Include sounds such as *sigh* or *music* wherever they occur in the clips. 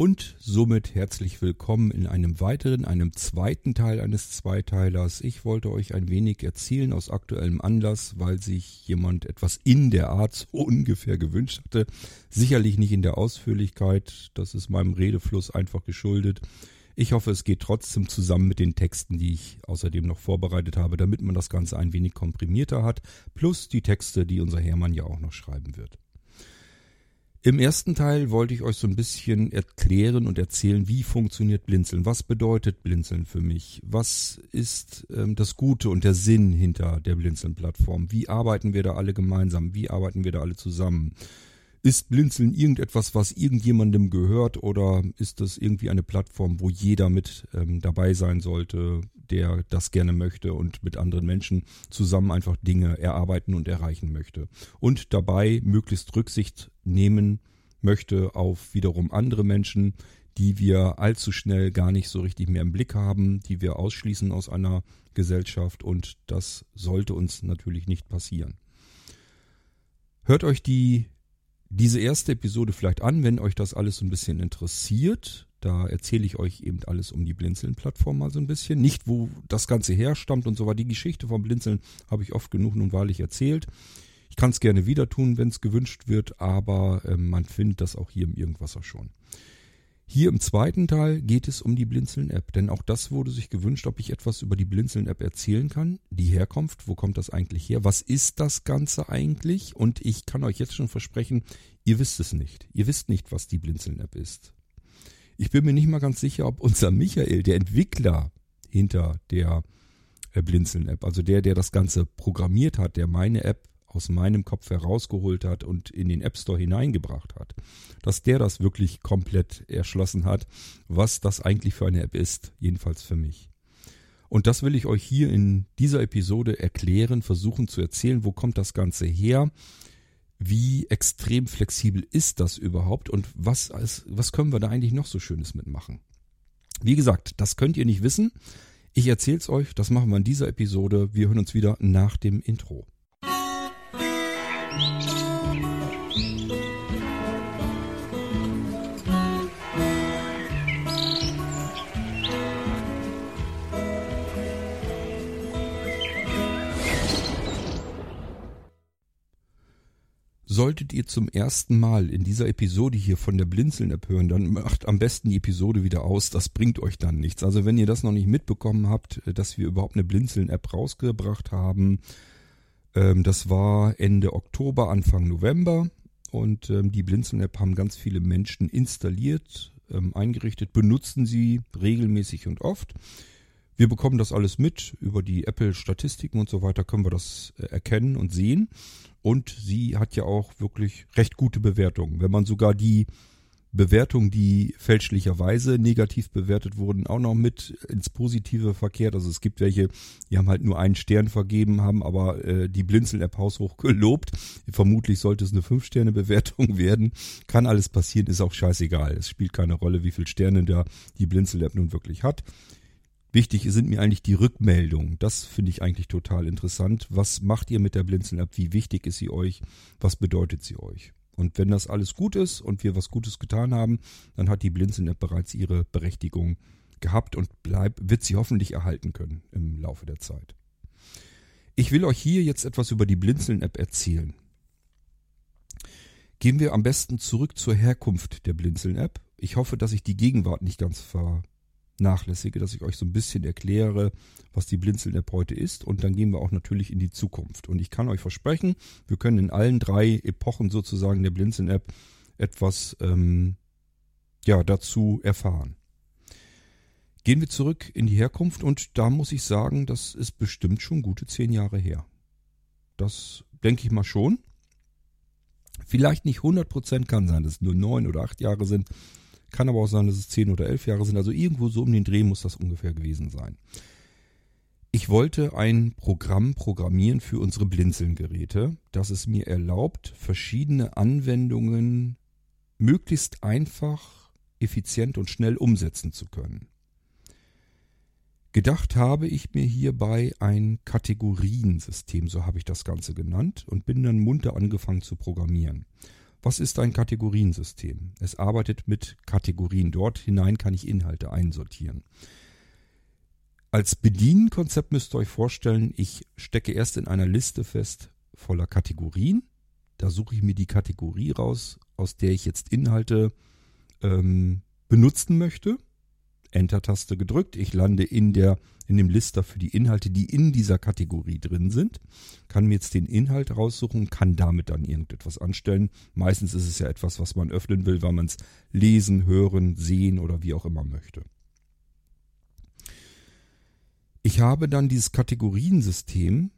Und somit herzlich willkommen in einem weiteren, einem zweiten Teil eines Zweiteilers. Ich wollte euch ein wenig erzählen aus aktuellem Anlass, weil sich jemand etwas in der Art so *laughs* ungefähr gewünscht hatte. Sicherlich nicht in der Ausführlichkeit, das ist meinem Redefluss einfach geschuldet. Ich hoffe, es geht trotzdem zusammen mit den Texten, die ich außerdem noch vorbereitet habe, damit man das Ganze ein wenig komprimierter hat, plus die Texte, die unser Hermann ja auch noch schreiben wird. Im ersten Teil wollte ich euch so ein bisschen erklären und erzählen, wie funktioniert Blinzeln, was bedeutet Blinzeln für mich, was ist ähm, das Gute und der Sinn hinter der Blinzeln-Plattform, wie arbeiten wir da alle gemeinsam, wie arbeiten wir da alle zusammen. Ist Blinzeln irgendetwas, was irgendjemandem gehört oder ist das irgendwie eine Plattform, wo jeder mit ähm, dabei sein sollte, der das gerne möchte und mit anderen Menschen zusammen einfach Dinge erarbeiten und erreichen möchte. Und dabei möglichst Rücksicht nehmen möchte auf wiederum andere Menschen, die wir allzu schnell gar nicht so richtig mehr im Blick haben, die wir ausschließen aus einer Gesellschaft und das sollte uns natürlich nicht passieren. Hört euch die diese erste Episode vielleicht an, wenn euch das alles so ein bisschen interessiert. Da erzähle ich euch eben alles um die Blinzeln-Plattform mal so ein bisschen. Nicht, wo das Ganze herstammt und so weiter. Die Geschichte vom Blinzeln habe ich oft genug nun wahrlich erzählt. Ich kann es gerne wieder tun, wenn es gewünscht wird, aber äh, man findet das auch hier im Irgendwasser schon. Hier im zweiten Teil geht es um die Blinzeln-App, denn auch das wurde sich gewünscht, ob ich etwas über die Blinzeln-App erzählen kann. Die Herkunft, wo kommt das eigentlich her? Was ist das Ganze eigentlich? Und ich kann euch jetzt schon versprechen, ihr wisst es nicht. Ihr wisst nicht, was die Blinzeln-App ist. Ich bin mir nicht mal ganz sicher, ob unser Michael, der Entwickler hinter der äh, Blinzeln-App, also der, der das Ganze programmiert hat, der meine App aus meinem Kopf herausgeholt hat und in den App Store hineingebracht hat, dass der das wirklich komplett erschlossen hat, was das eigentlich für eine App ist, jedenfalls für mich. Und das will ich euch hier in dieser Episode erklären, versuchen zu erzählen, wo kommt das Ganze her, wie extrem flexibel ist das überhaupt und was, was können wir da eigentlich noch so Schönes mitmachen. Wie gesagt, das könnt ihr nicht wissen. Ich erzähle es euch, das machen wir in dieser Episode. Wir hören uns wieder nach dem Intro. Solltet ihr zum ersten Mal in dieser Episode hier von der Blinzeln-App hören, dann macht am besten die Episode wieder aus. Das bringt euch dann nichts. Also wenn ihr das noch nicht mitbekommen habt, dass wir überhaupt eine Blinzeln-App rausgebracht haben, ähm, das war Ende Oktober, Anfang November. Und ähm, die Blinzeln-App haben ganz viele Menschen installiert, ähm, eingerichtet, benutzen sie regelmäßig und oft. Wir bekommen das alles mit. Über die Apple-Statistiken und so weiter können wir das äh, erkennen und sehen. Und sie hat ja auch wirklich recht gute Bewertungen. Wenn man sogar die Bewertungen, die fälschlicherweise negativ bewertet wurden, auch noch mit ins Positive verkehrt. Also es gibt welche, die haben halt nur einen Stern vergeben, haben aber äh, die Blinzeln-App haushoch gelobt. Vermutlich sollte es eine Fünf-Sterne-Bewertung *laughs* werden. Kann alles passieren, ist auch scheißegal. Es spielt keine Rolle, wie viele Sterne da die Blinzeln-App nun wirklich hat. Wichtig sind mir eigentlich die Rückmeldungen. Das finde ich eigentlich total interessant. Was macht ihr mit der Blinzeln-App? Wie wichtig ist sie euch? Was bedeutet sie euch? Und wenn das alles gut ist und wir was Gutes getan haben, dann hat die Blinzeln-App bereits ihre Berechtigung gehabt und bleib, wird sie hoffentlich erhalten können im Laufe der Zeit. Ich will euch hier jetzt etwas über die Blinzeln-App erzählen. Gehen wir am besten zurück zur Herkunft der Blinzeln-App. Ich hoffe, dass ich die Gegenwart nicht ganz ver nachlässige, dass ich euch so ein bisschen erkläre, was die Blinzeln-App heute ist. Und dann gehen wir auch natürlich in die Zukunft. Und ich kann euch versprechen, wir können in allen drei Epochen sozusagen der Blinzeln-App etwas ähm, ja, dazu erfahren. Gehen wir zurück in die Herkunft und da muss ich sagen, das ist bestimmt schon gute zehn Jahre her. Das denke ich mal schon. Vielleicht nicht 100% kann sein, dass es nur neun oder acht Jahre sind. Kann aber auch sein, dass es zehn oder elf Jahre sind. Also irgendwo so um den Dreh muss das ungefähr gewesen sein. Ich wollte ein Programm programmieren für unsere Blinzeln-Geräte, das es mir erlaubt, verschiedene Anwendungen möglichst einfach, effizient und schnell umsetzen zu können. Gedacht habe ich mir hierbei ein Kategoriensystem, so habe ich das Ganze genannt, und bin dann munter angefangen zu programmieren. Was ist ein Kategoriensystem? Es arbeitet mit Kategorien. Dort hinein kann ich Inhalte einsortieren. Als Bedienkonzept müsst ihr euch vorstellen, ich stecke erst in einer Liste fest voller Kategorien. Da suche ich mir die Kategorie raus, aus der ich jetzt Inhalte ähm, benutzen möchte. Enter-Taste gedrückt. Ich lande in der, in dem Lister für die Inhalte, die in dieser Kategorie drin sind. Kann mir jetzt den Inhalt raussuchen, kann damit dann irgendetwas anstellen. Meistens ist es ja etwas, was man öffnen will, weil man es lesen, hören, sehen oder wie auch immer möchte. Ich habe dann dieses Kategoriensystem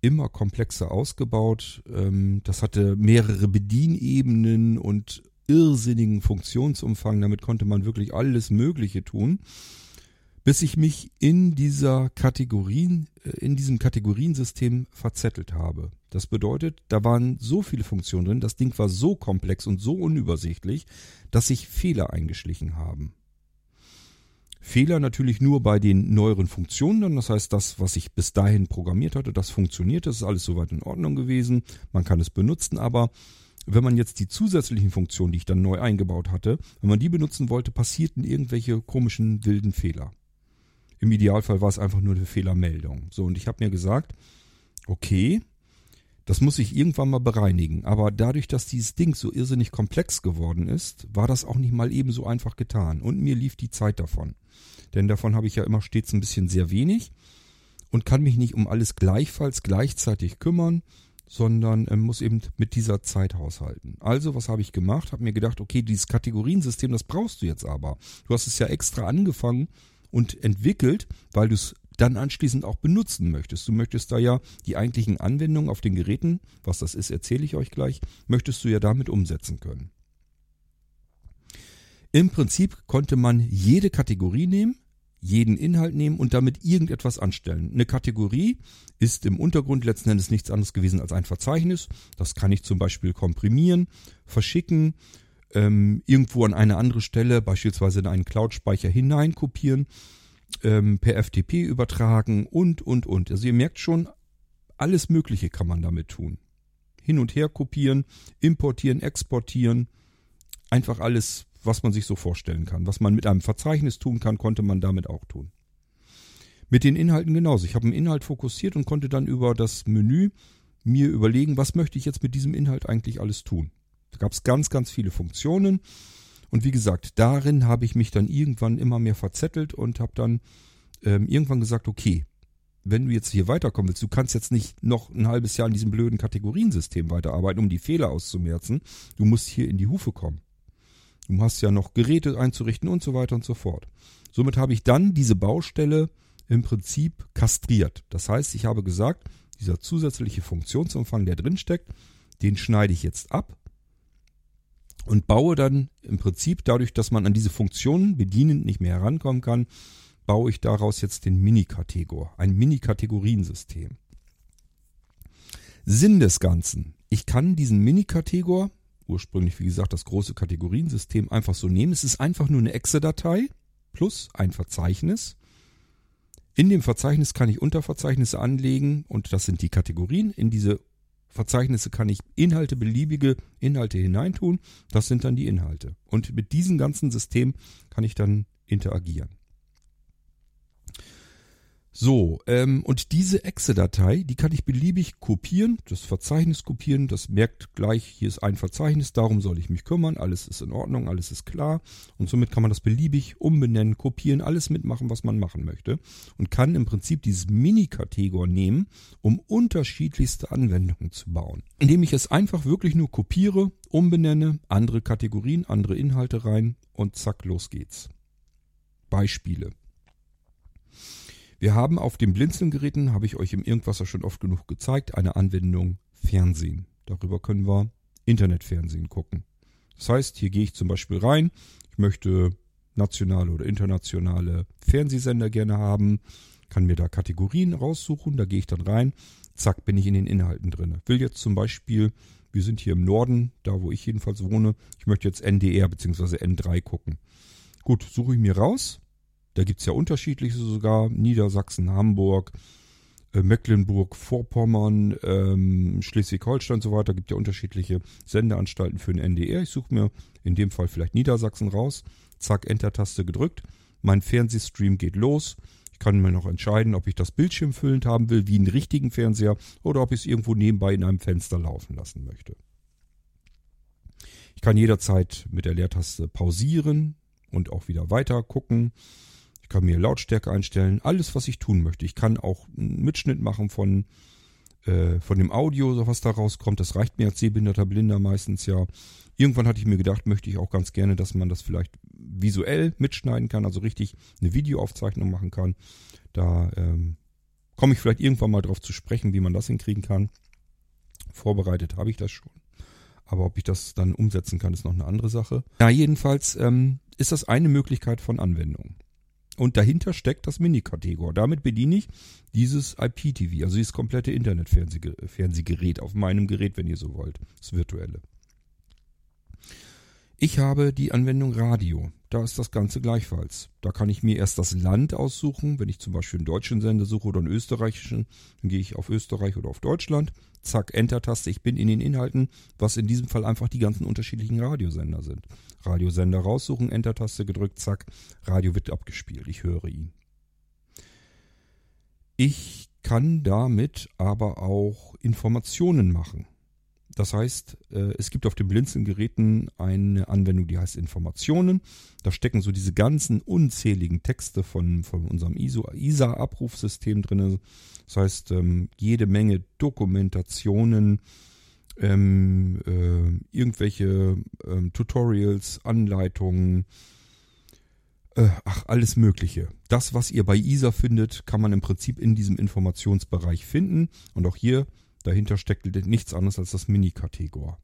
immer komplexer ausgebaut. Ähm, das hatte mehrere Bedienebenen und irrsinnigen Funktionsumfang. Damit konnte man wirklich alles Mögliche tun. Bis ich mich in dieser Kategorien, äh, in diesem Kategoriensystem verzettelt habe. Das bedeutet, da waren so viele Funktionen drin, das Ding war so komplex und so unübersichtlich, dass sich Fehler eingeschlichen haben. Fehler natürlich nur bei den neueren Funktionen. Das heißt, das, was ich bis dahin programmiert hatte, das funktioniert. Das ist alles soweit in Ordnung gewesen. Man kann es benutzen, aber wenn man jetzt die zusätzlichen Funktionen, die ich dann neu eingebaut hatte, wenn man die benutzen wollte, passierten irgendwelche komischen wilden Fehler. Im Idealfall war es einfach nur eine Fehlermeldung. So, und ich habe mir gesagt, okay, das muss ich irgendwann mal bereinigen. Aber dadurch, dass dieses Ding so irrsinnig komplex geworden ist, war das auch nicht mal eben so einfach getan. Und mir lief die Zeit davon. Denn davon habe ich ja immer stets ein bisschen sehr wenig und kann mich nicht um alles gleichfalls gleichzeitig kümmern, sondern äh, muss eben mit dieser Zeit haushalten. Also, was habe ich gemacht? Habe mir gedacht, okay, dieses Kategoriensystem, das brauchst du jetzt aber. Du hast es ja extra angefangen und entwickelt, weil du es dann anschließend auch benutzen möchtest. Du möchtest da ja die eigentlichen Anwendungen auf den Geräten, was das ist, erzähle ich euch gleich, möchtest du ja damit umsetzen können. Im Prinzip konnte man jede Kategorie nehmen, jeden Inhalt nehmen und damit irgendetwas anstellen. Eine Kategorie ist im Untergrund letzten Endes nichts anderes gewesen als ein Verzeichnis. Das kann ich zum Beispiel komprimieren, verschicken, ähm, irgendwo an eine andere Stelle, beispielsweise in einen Cloud-Speicher hineinkopieren ähm, per FTP übertragen und, und, und. Also ihr merkt schon, alles Mögliche kann man damit tun. Hin und her kopieren, importieren, exportieren. Einfach alles, was man sich so vorstellen kann. Was man mit einem Verzeichnis tun kann, konnte man damit auch tun. Mit den Inhalten genauso. Ich habe einen Inhalt fokussiert und konnte dann über das Menü mir überlegen, was möchte ich jetzt mit diesem Inhalt eigentlich alles tun. Da gab es ganz, ganz viele Funktionen und wie gesagt, darin habe ich mich dann irgendwann immer mehr verzettelt und habe dann ähm, irgendwann gesagt, okay, wenn du jetzt hier weiterkommen willst, du kannst jetzt nicht noch ein halbes Jahr in diesem blöden Kategoriensystem weiterarbeiten, um die Fehler auszumerzen. Du musst hier in die Hufe kommen. Du hast ja noch Geräte einzurichten und so weiter und so fort. Somit habe ich dann diese Baustelle im Prinzip kastriert. Das heißt, ich habe gesagt, dieser zusätzliche Funktionsumfang, der drin steckt, den schneide ich jetzt ab und baue dann im Prinzip dadurch, dass man an diese Funktionen bedienend nicht mehr herankommen kann, baue ich daraus jetzt den Mini-Kategor, ein Mini-Kategoriensystem. Sinn des Ganzen. Ich kann diesen Mini-Kategor, ursprünglich wie gesagt das große Kategoriensystem, einfach so nehmen. Es ist einfach nur eine Exe-Datei plus ein Verzeichnis. In dem Verzeichnis kann ich Unterverzeichnisse anlegen und das sind die Kategorien. In diese Verzeichnisse kann ich Inhalte, beliebige Inhalte hineintun. Das sind dann die Inhalte. Und mit diesem ganzen System kann ich dann interagieren. So, ähm, und diese Exe-Datei, die kann ich beliebig kopieren, das Verzeichnis kopieren, das merkt gleich, hier ist ein Verzeichnis, darum soll ich mich kümmern, alles ist in Ordnung, alles ist klar und somit kann man das beliebig umbenennen, kopieren, alles mitmachen, was man machen möchte und kann im Prinzip dieses Mini-Kategor nehmen, um unterschiedlichste Anwendungen zu bauen. Indem ich es einfach wirklich nur kopiere, umbenenne, andere Kategorien, andere Inhalte rein und zack, los geht's. Beispiele. Wir haben auf den Blinzelgeräten, habe ich euch im Irgendwasser schon oft genug gezeigt, eine Anwendung Fernsehen. Darüber können wir Internetfernsehen gucken. Das heißt, hier gehe ich zum Beispiel rein, ich möchte nationale oder internationale Fernsehsender gerne haben, kann mir da Kategorien raussuchen, da gehe ich dann rein, zack, bin ich in den Inhalten drin. Will jetzt zum Beispiel, wir sind hier im Norden, da wo ich jedenfalls wohne, ich möchte jetzt NDR bzw. N3 gucken. Gut, suche ich mir raus, da gibt's ja unterschiedliche sogar, Niedersachsen, Hamburg, äh, Mecklenburg-Vorpommern, ähm, Schleswig-Holstein und so weiter. Gibt ja unterschiedliche Sendeanstalten für den NDR. Ich suche mir in dem Fall vielleicht Niedersachsen raus. Zack, Enter-Taste gedrückt. Mein Fernsehstream geht los. Ich kann mir noch entscheiden, ob ich das Bildschirm füllend haben will, wie einen richtigen Fernseher, oder ob ich es irgendwo nebenbei in einem Fenster laufen lassen möchte. Ich kann jederzeit mit der Leertaste pausieren und auch wieder weiter gucken. Ich kann mir Lautstärke einstellen, alles, was ich tun möchte. Ich kann auch einen Mitschnitt machen von, äh, von dem Audio, was da rauskommt. Das reicht mir als sehbehinderter Blinder meistens ja. Irgendwann hatte ich mir gedacht, möchte ich auch ganz gerne, dass man das vielleicht visuell mitschneiden kann, also richtig eine Videoaufzeichnung machen kann. Da ähm, komme ich vielleicht irgendwann mal drauf zu sprechen, wie man das hinkriegen kann. Vorbereitet habe ich das schon. Aber ob ich das dann umsetzen kann, ist noch eine andere Sache. Ja, jedenfalls ähm, ist das eine Möglichkeit von Anwendung. Und dahinter steckt das Mini-Kategor. Damit bediene ich dieses IPTV, also dieses komplette Internetfernsehgerät auf meinem Gerät, wenn ihr so wollt. Das virtuelle. Ich habe die Anwendung Radio. Da ist das Ganze gleichfalls. Da kann ich mir erst das Land aussuchen. Wenn ich zum Beispiel einen deutschen Sender suche oder einen österreichischen, dann gehe ich auf Österreich oder auf Deutschland. Zack, Enter-Taste. Ich bin in den Inhalten, was in diesem Fall einfach die ganzen unterschiedlichen Radiosender sind. Radiosender raussuchen, Enter-Taste gedrückt, zack, Radio wird abgespielt. Ich höre ihn. Ich kann damit aber auch Informationen machen. Das heißt, äh, es gibt auf den Blinzeln-Geräten eine Anwendung, die heißt Informationen. Da stecken so diese ganzen unzähligen Texte von, von unserem ISA-Abrufsystem drin. Das heißt, ähm, jede Menge Dokumentationen, ähm, äh, irgendwelche ähm, Tutorials, Anleitungen, äh, ach, alles Mögliche. Das, was ihr bei ISA findet, kann man im Prinzip in diesem Informationsbereich finden. Und auch hier Dahinter steckt nichts anderes als das Mini-Kategor.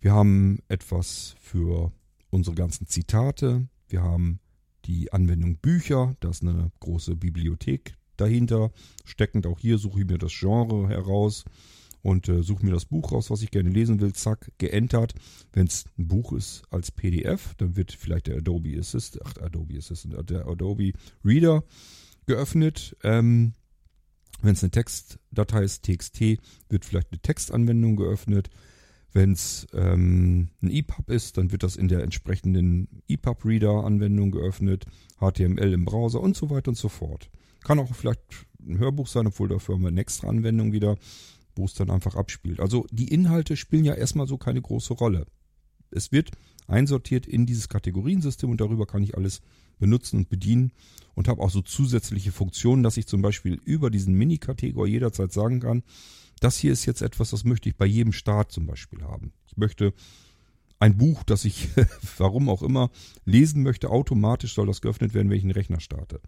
Wir haben etwas für unsere ganzen Zitate. Wir haben die Anwendung Bücher. Da ist eine große Bibliothek dahinter. Steckend auch hier suche ich mir das Genre heraus und äh, suche mir das Buch raus, was ich gerne lesen will. Zack, geentert. Wenn es ein Buch ist als PDF, dann wird vielleicht der Adobe Assistant, ach, Adobe Assistant, der Adobe Reader geöffnet. Ähm, wenn es eine Textdatei ist, TXT, wird vielleicht eine Textanwendung geöffnet. Wenn es ähm, ein EPUB ist, dann wird das in der entsprechenden EPUB-Reader-Anwendung geöffnet, HTML im Browser und so weiter und so fort. Kann auch vielleicht ein Hörbuch sein, obwohl dafür haben wir eine extra Anwendung wieder, wo es dann einfach abspielt. Also die Inhalte spielen ja erstmal so keine große Rolle. Es wird einsortiert in dieses Kategoriensystem und darüber kann ich alles benutzen und bedienen und habe auch so zusätzliche Funktionen, dass ich zum Beispiel über diesen Mini-Kategor jederzeit sagen kann, das hier ist jetzt etwas, das möchte ich bei jedem Start zum Beispiel haben. Ich möchte ein Buch, das ich, *laughs* warum auch immer, lesen möchte, automatisch soll das geöffnet werden, wenn ich einen Rechner starte.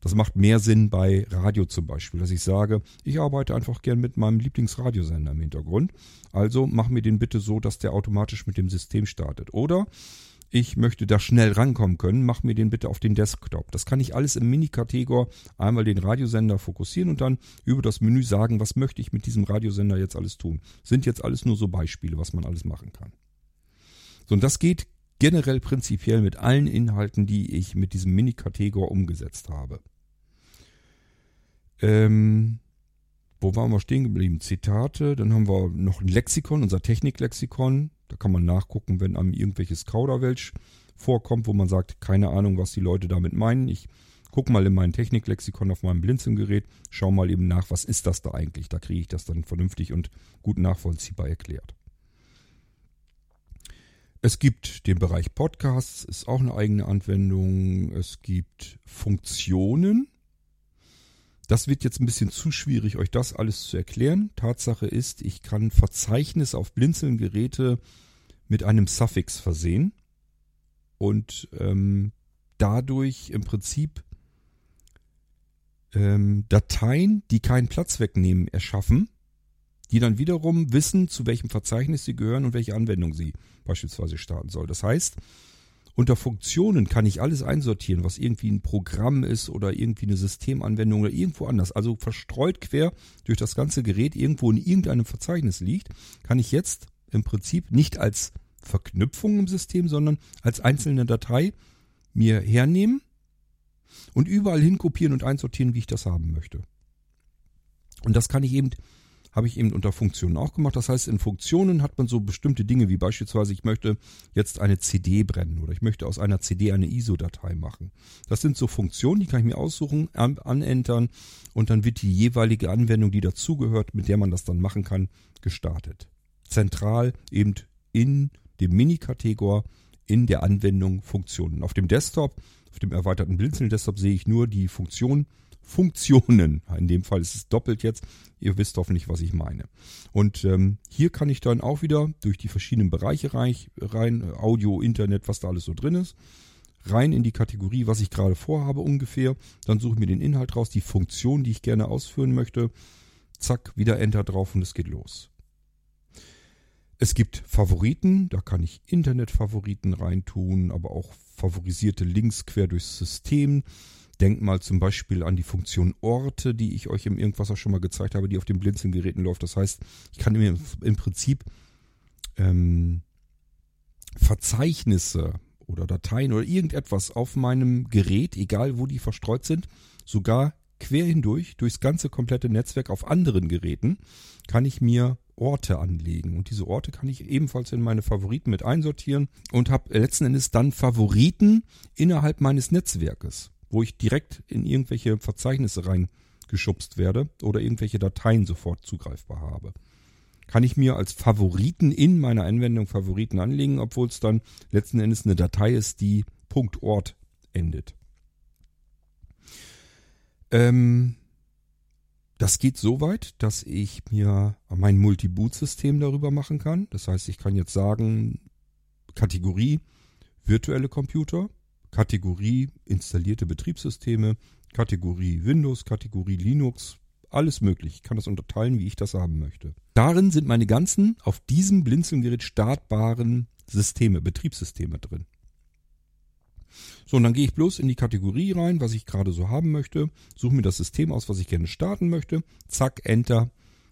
Das macht mehr Sinn bei Radio zum Beispiel, dass ich sage, ich arbeite einfach gern mit meinem Lieblingsradiosender im Hintergrund. Also mach mir den bitte so, dass der automatisch mit dem System startet. Oder ich möchte da schnell rankommen können, mach mir den bitte auf den Desktop. Das kann ich alles im Mini-Kategor einmal den Radiosender fokussieren und dann über das Menü sagen, was möchte ich mit diesem Radiosender jetzt alles tun. Sind jetzt alles nur so Beispiele, was man alles machen kann. So, und das geht generell prinzipiell mit allen Inhalten, die ich mit diesem Mini-Kategor umgesetzt habe. Ähm, wo waren wir stehen geblieben? Zitate, dann haben wir noch ein Lexikon, unser Techniklexikon. Da kann man nachgucken, wenn einem irgendwelches Kauderwelsch vorkommt, wo man sagt, keine Ahnung, was die Leute damit meinen. Ich gucke mal in mein Techniklexikon auf meinem Blinzelgerät, schau mal eben nach, was ist das da eigentlich? Da kriege ich das dann vernünftig und gut nachvollziehbar erklärt. Es gibt den Bereich Podcasts, ist auch eine eigene Anwendung. Es gibt Funktionen. Das wird jetzt ein bisschen zu schwierig, euch das alles zu erklären. Tatsache ist, ich kann Verzeichnis auf Blinzeln-Geräte mit einem Suffix versehen und ähm, dadurch im Prinzip ähm, Dateien, die keinen Platz wegnehmen, erschaffen, die dann wiederum wissen, zu welchem Verzeichnis sie gehören und welche Anwendung sie beispielsweise starten soll. Das heißt, unter Funktionen kann ich alles einsortieren, was irgendwie ein Programm ist oder irgendwie eine Systemanwendung oder irgendwo anders. Also verstreut quer durch das ganze Gerät irgendwo in irgendeinem Verzeichnis liegt, kann ich jetzt im Prinzip nicht als Verknüpfung im System, sondern als einzelne Datei mir hernehmen und überall hinkopieren und einsortieren, wie ich das haben möchte. Und das kann ich eben, habe ich eben unter Funktionen auch gemacht. Das heißt, in Funktionen hat man so bestimmte Dinge wie beispielsweise, ich möchte jetzt eine CD brennen oder ich möchte aus einer CD eine ISO-Datei machen. Das sind so Funktionen, die kann ich mir aussuchen, an, anentern und dann wird die jeweilige Anwendung, die dazugehört, mit der man das dann machen kann, gestartet. Zentral eben in dem Mini-Kategor in der Anwendung Funktionen. Auf dem Desktop, auf dem erweiterten Blinzeln-Desktop sehe ich nur die Funktion Funktionen. In dem Fall ist es doppelt jetzt. Ihr wisst hoffentlich, was ich meine. Und ähm, hier kann ich dann auch wieder durch die verschiedenen Bereiche rein, rein, Audio, Internet, was da alles so drin ist, rein in die Kategorie, was ich gerade vorhabe ungefähr. Dann suche ich mir den Inhalt raus, die Funktion, die ich gerne ausführen möchte. Zack, wieder Enter drauf und es geht los. Es gibt Favoriten, da kann ich Internetfavoriten reintun, aber auch favorisierte Links quer durchs System. Denk mal zum Beispiel an die Funktion Orte, die ich euch im Irgendwas schon mal gezeigt habe, die auf den Blinzelgeräten läuft. Das heißt, ich kann mir im Prinzip ähm, Verzeichnisse oder Dateien oder irgendetwas auf meinem Gerät, egal wo die verstreut sind, sogar quer hindurch, durchs ganze komplette Netzwerk auf anderen Geräten, kann ich mir Orte anlegen. Und diese Orte kann ich ebenfalls in meine Favoriten mit einsortieren und habe letzten Endes dann Favoriten innerhalb meines Netzwerkes, wo ich direkt in irgendwelche Verzeichnisse reingeschubst werde oder irgendwelche Dateien sofort zugreifbar habe. Kann ich mir als Favoriten in meiner Anwendung Favoriten anlegen, obwohl es dann letzten Endes eine Datei ist, die Punkt endet. Ähm, das geht so weit, dass ich mir mein Multi-Boot-System darüber machen kann. Das heißt, ich kann jetzt sagen, Kategorie virtuelle Computer, Kategorie installierte Betriebssysteme, Kategorie Windows, Kategorie Linux, alles möglich. Ich kann das unterteilen, wie ich das haben möchte. Darin sind meine ganzen auf diesem Blinzelgerät startbaren Systeme, Betriebssysteme drin. So, und dann gehe ich bloß in die Kategorie rein, was ich gerade so haben möchte, suche mir das System aus, was ich gerne starten möchte, zack, Enter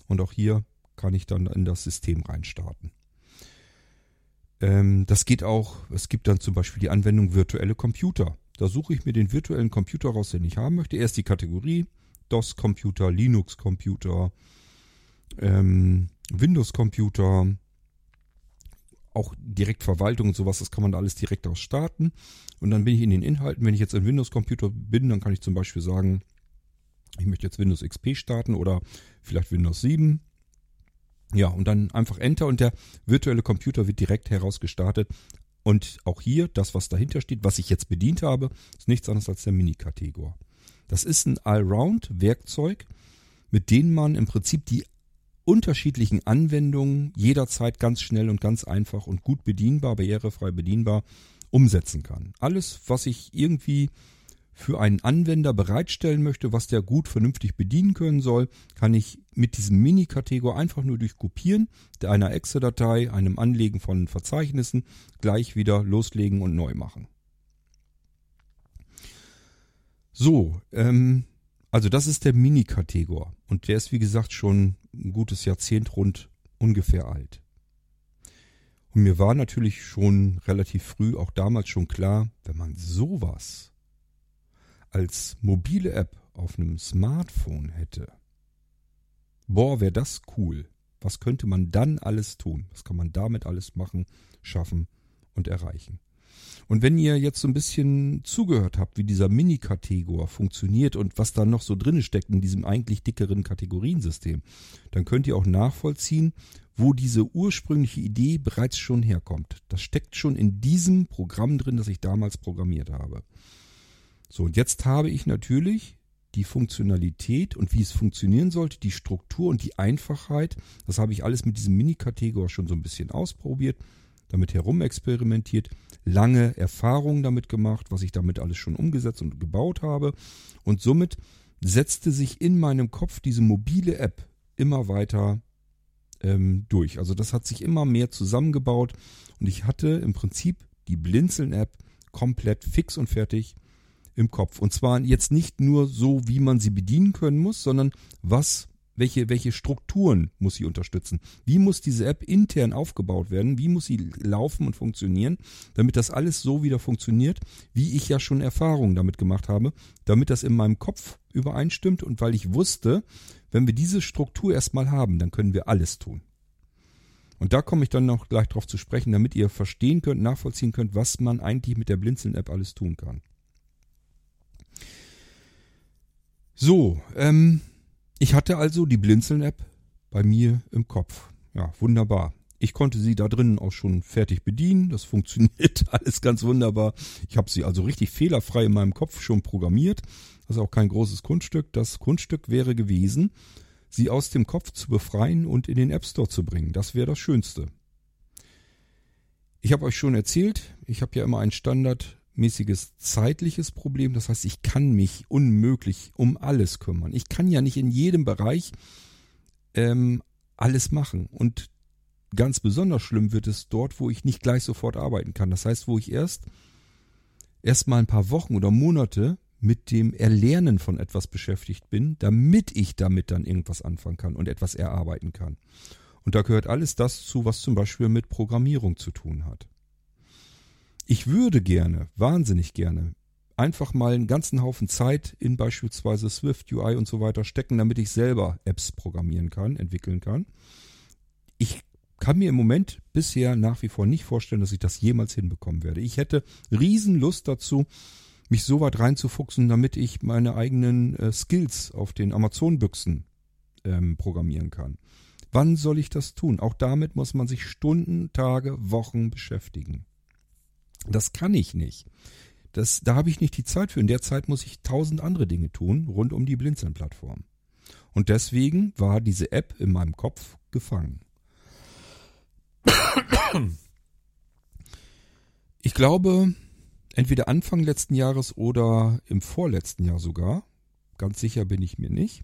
und auch hier kann ich dann in das System reinstarten. Ähm, das geht auch, es gibt dann zum Beispiel die Anwendung virtuelle Computer. Da suche ich mir den virtuellen Computer raus, den ich haben möchte. Erst die Kategorie DOS-Computer, Linux-Computer, ähm, Windows-Computer, auch direkt Verwaltung und sowas, das kann man da alles direkt aus starten. Und dann bin ich in den Inhalten. Wenn ich jetzt ein Windows-Computer bin, dann kann ich zum Beispiel sagen, ich möchte jetzt Windows XP starten oder vielleicht Windows 7. Ja, und dann einfach Enter und der virtuelle Computer wird direkt herausgestartet. Und auch hier, das, was dahinter steht, was ich jetzt bedient habe, ist nichts anderes als der Mini-Kategor. Das ist ein Allround-Werkzeug, mit dem man im Prinzip die unterschiedlichen Anwendungen jederzeit ganz schnell und ganz einfach und gut bedienbar, barrierefrei bedienbar umsetzen kann. Alles, was ich irgendwie für einen Anwender bereitstellen möchte, was der gut vernünftig bedienen können soll, kann ich mit diesem Mini-Kategor einfach nur durch Kopieren einer Exe-Datei, einem Anlegen von Verzeichnissen gleich wieder loslegen und neu machen. So, ähm, also das ist der Mini-Kategor und der ist wie gesagt schon ein gutes Jahrzehnt rund ungefähr alt. Und mir war natürlich schon relativ früh, auch damals schon klar, wenn man sowas als mobile App auf einem Smartphone hätte, boah, wäre das cool. Was könnte man dann alles tun? Was kann man damit alles machen, schaffen und erreichen? Und wenn ihr jetzt so ein bisschen zugehört habt, wie dieser Mini-Kategor funktioniert und was da noch so drin steckt in diesem eigentlich dickeren Kategoriensystem, dann könnt ihr auch nachvollziehen, wo diese ursprüngliche Idee bereits schon herkommt. Das steckt schon in diesem Programm drin, das ich damals programmiert habe. So, und jetzt habe ich natürlich die Funktionalität und wie es funktionieren sollte, die Struktur und die Einfachheit. Das habe ich alles mit diesem Mini-Kategor schon so ein bisschen ausprobiert damit herumexperimentiert, lange Erfahrungen damit gemacht, was ich damit alles schon umgesetzt und gebaut habe. Und somit setzte sich in meinem Kopf diese mobile App immer weiter ähm, durch. Also das hat sich immer mehr zusammengebaut und ich hatte im Prinzip die Blinzeln-App komplett fix und fertig im Kopf. Und zwar jetzt nicht nur so, wie man sie bedienen können muss, sondern was welche, welche Strukturen muss sie unterstützen? Wie muss diese App intern aufgebaut werden? Wie muss sie laufen und funktionieren, damit das alles so wieder funktioniert, wie ich ja schon Erfahrungen damit gemacht habe, damit das in meinem Kopf übereinstimmt und weil ich wusste, wenn wir diese Struktur erstmal haben, dann können wir alles tun. Und da komme ich dann noch gleich drauf zu sprechen, damit ihr verstehen könnt, nachvollziehen könnt, was man eigentlich mit der Blinzeln-App alles tun kann. So, ähm, ich hatte also die Blinzeln-App bei mir im Kopf. Ja, wunderbar. Ich konnte sie da drinnen auch schon fertig bedienen. Das *laughs* funktioniert alles ganz wunderbar. Ich habe sie also richtig fehlerfrei in meinem Kopf schon programmiert. Das ist auch kein großes Kunststück. Das Kunststück wäre gewesen, sie aus dem Kopf zu befreien und in den App Store zu bringen. Das wäre das Schönste. Ich habe euch schon erzählt, ich habe ja immer ein Standard mäßiges zeitliches Problem. Das heißt, ich kann mich unmöglich um alles kümmern. Ich kann ja nicht in jedem Bereich ähm, alles machen. Und ganz besonders schlimm wird es dort, wo ich nicht gleich sofort arbeiten kann. Das heißt, wo ich erst erst mal ein paar Wochen oder Monate mit dem Erlernen von etwas beschäftigt bin, damit ich damit dann irgendwas anfangen kann und etwas erarbeiten kann. Und da gehört alles das zu, was zum Beispiel mit Programmierung zu tun hat. Ich würde gerne, wahnsinnig gerne, einfach mal einen ganzen Haufen Zeit in beispielsweise Swift, UI und so weiter stecken, damit ich selber Apps programmieren kann, entwickeln kann. Ich kann mir im Moment bisher nach wie vor nicht vorstellen, dass ich das jemals hinbekommen werde. Ich hätte Riesenlust dazu, mich so weit reinzufuchsen, damit ich meine eigenen äh, Skills auf den Amazon-Büchsen ähm, programmieren kann. Wann soll ich das tun? Auch damit muss man sich Stunden, Tage, Wochen beschäftigen. Das kann ich nicht. Das, da habe ich nicht die Zeit für. In der Zeit muss ich tausend andere Dinge tun rund um die Blinzeln-Plattform. Und deswegen war diese App in meinem Kopf gefangen. Ich glaube, entweder Anfang letzten Jahres oder im vorletzten Jahr sogar, ganz sicher bin ich mir nicht,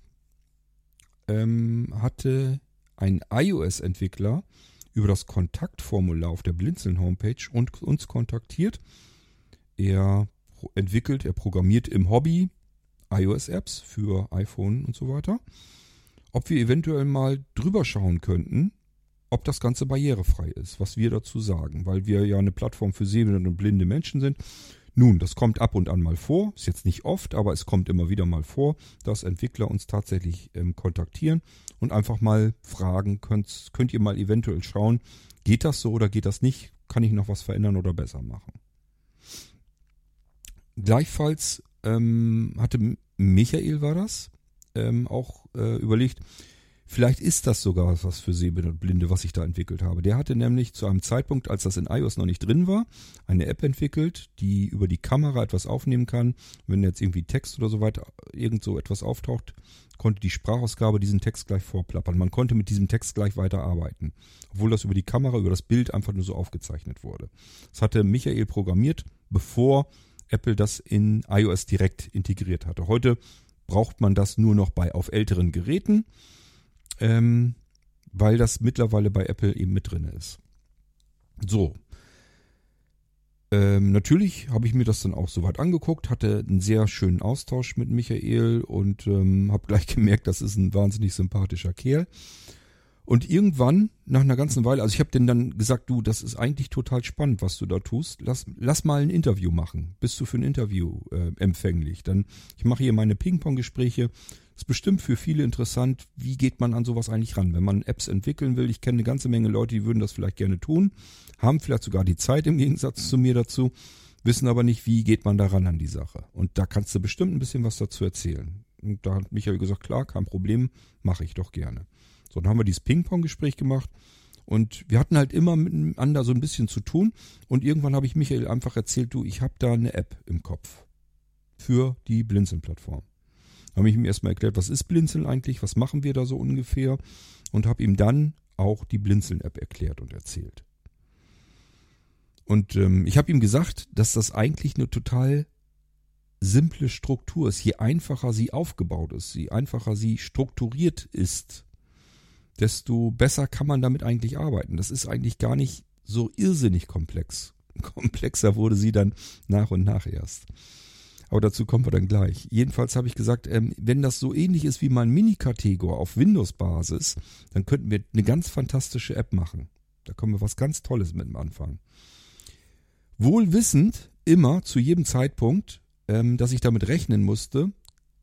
ähm, hatte ein iOS-Entwickler über das Kontaktformular auf der Blinzeln Homepage und uns kontaktiert. Er entwickelt, er programmiert im Hobby iOS-Apps für iPhone und so weiter. Ob wir eventuell mal drüber schauen könnten, ob das Ganze barrierefrei ist, was wir dazu sagen, weil wir ja eine Plattform für sehende und blinde Menschen sind nun, das kommt ab und an mal vor, ist jetzt nicht oft, aber es kommt immer wieder mal vor, dass Entwickler uns tatsächlich ähm, kontaktieren und einfach mal fragen, könnt, könnt ihr mal eventuell schauen, geht das so oder geht das nicht? Kann ich noch was verändern oder besser machen? Gleichfalls ähm, hatte Michael war das ähm, auch äh, überlegt, Vielleicht ist das sogar was für Sehblinde, was ich da entwickelt habe. Der hatte nämlich zu einem Zeitpunkt, als das in iOS noch nicht drin war, eine App entwickelt, die über die Kamera etwas aufnehmen kann. Wenn jetzt irgendwie Text oder so weiter irgend so etwas auftaucht, konnte die Sprachausgabe diesen Text gleich vorplappern. Man konnte mit diesem Text gleich weiterarbeiten, obwohl das über die Kamera, über das Bild einfach nur so aufgezeichnet wurde. Das hatte Michael programmiert, bevor Apple das in iOS direkt integriert hatte. Heute braucht man das nur noch bei auf älteren Geräten ähm, weil das mittlerweile bei Apple eben mit drin ist. So. Ähm, natürlich habe ich mir das dann auch soweit angeguckt, hatte einen sehr schönen Austausch mit Michael und ähm, habe gleich *laughs* gemerkt, das ist ein wahnsinnig sympathischer Kerl. Und irgendwann, nach einer ganzen Weile, also ich habe denen dann gesagt, du, das ist eigentlich total spannend, was du da tust. Lass, lass mal ein Interview machen. Bist du für ein Interview äh, empfänglich? Dann, ich mache hier meine Ping-Pong-Gespräche ist bestimmt für viele interessant, wie geht man an sowas eigentlich ran, wenn man Apps entwickeln will. Ich kenne eine ganze Menge Leute, die würden das vielleicht gerne tun, haben vielleicht sogar die Zeit im Gegensatz zu mir dazu, wissen aber nicht, wie geht man daran an die Sache. Und da kannst du bestimmt ein bisschen was dazu erzählen. Und da hat Michael gesagt, klar, kein Problem, mache ich doch gerne. So, dann haben wir dieses Ping-Pong-Gespräch gemacht. Und wir hatten halt immer miteinander so ein bisschen zu tun. Und irgendwann habe ich Michael einfach erzählt, du, ich habe da eine App im Kopf für die Blinzeln-Plattform. Habe ich ihm erstmal erklärt, was ist Blinzeln eigentlich, was machen wir da so ungefähr und habe ihm dann auch die Blinzeln-App erklärt und erzählt. Und ähm, ich habe ihm gesagt, dass das eigentlich eine total simple Struktur ist. Je einfacher sie aufgebaut ist, je einfacher sie strukturiert ist, desto besser kann man damit eigentlich arbeiten. Das ist eigentlich gar nicht so irrsinnig komplex. *laughs* Komplexer wurde sie dann nach und nach erst. Aber dazu kommen wir dann gleich. Jedenfalls habe ich gesagt, ähm, wenn das so ähnlich ist wie mein Mini-Kategor auf Windows-Basis, dann könnten wir eine ganz fantastische App machen. Da können wir was ganz Tolles mit dem Anfang. Wohl wissend, immer zu jedem Zeitpunkt, ähm, dass ich damit rechnen musste,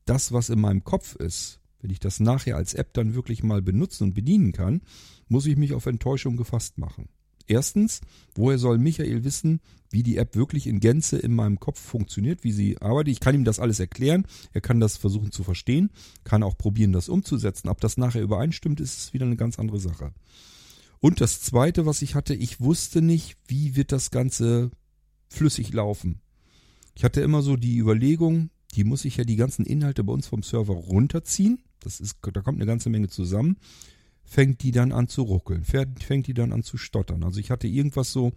das, was in meinem Kopf ist, wenn ich das nachher als App dann wirklich mal benutzen und bedienen kann, muss ich mich auf Enttäuschung gefasst machen. Erstens, woher soll Michael wissen, wie die App wirklich in Gänze in meinem Kopf funktioniert, wie sie arbeitet? Ich kann ihm das alles erklären, er kann das versuchen zu verstehen, kann auch probieren, das umzusetzen. Ob das nachher übereinstimmt, ist wieder eine ganz andere Sache. Und das Zweite, was ich hatte, ich wusste nicht, wie wird das Ganze flüssig laufen. Ich hatte immer so die Überlegung, die muss ich ja die ganzen Inhalte bei uns vom Server runterziehen. Das ist, da kommt eine ganze Menge zusammen. Fängt die dann an zu ruckeln, fängt die dann an zu stottern. Also ich hatte irgendwas so,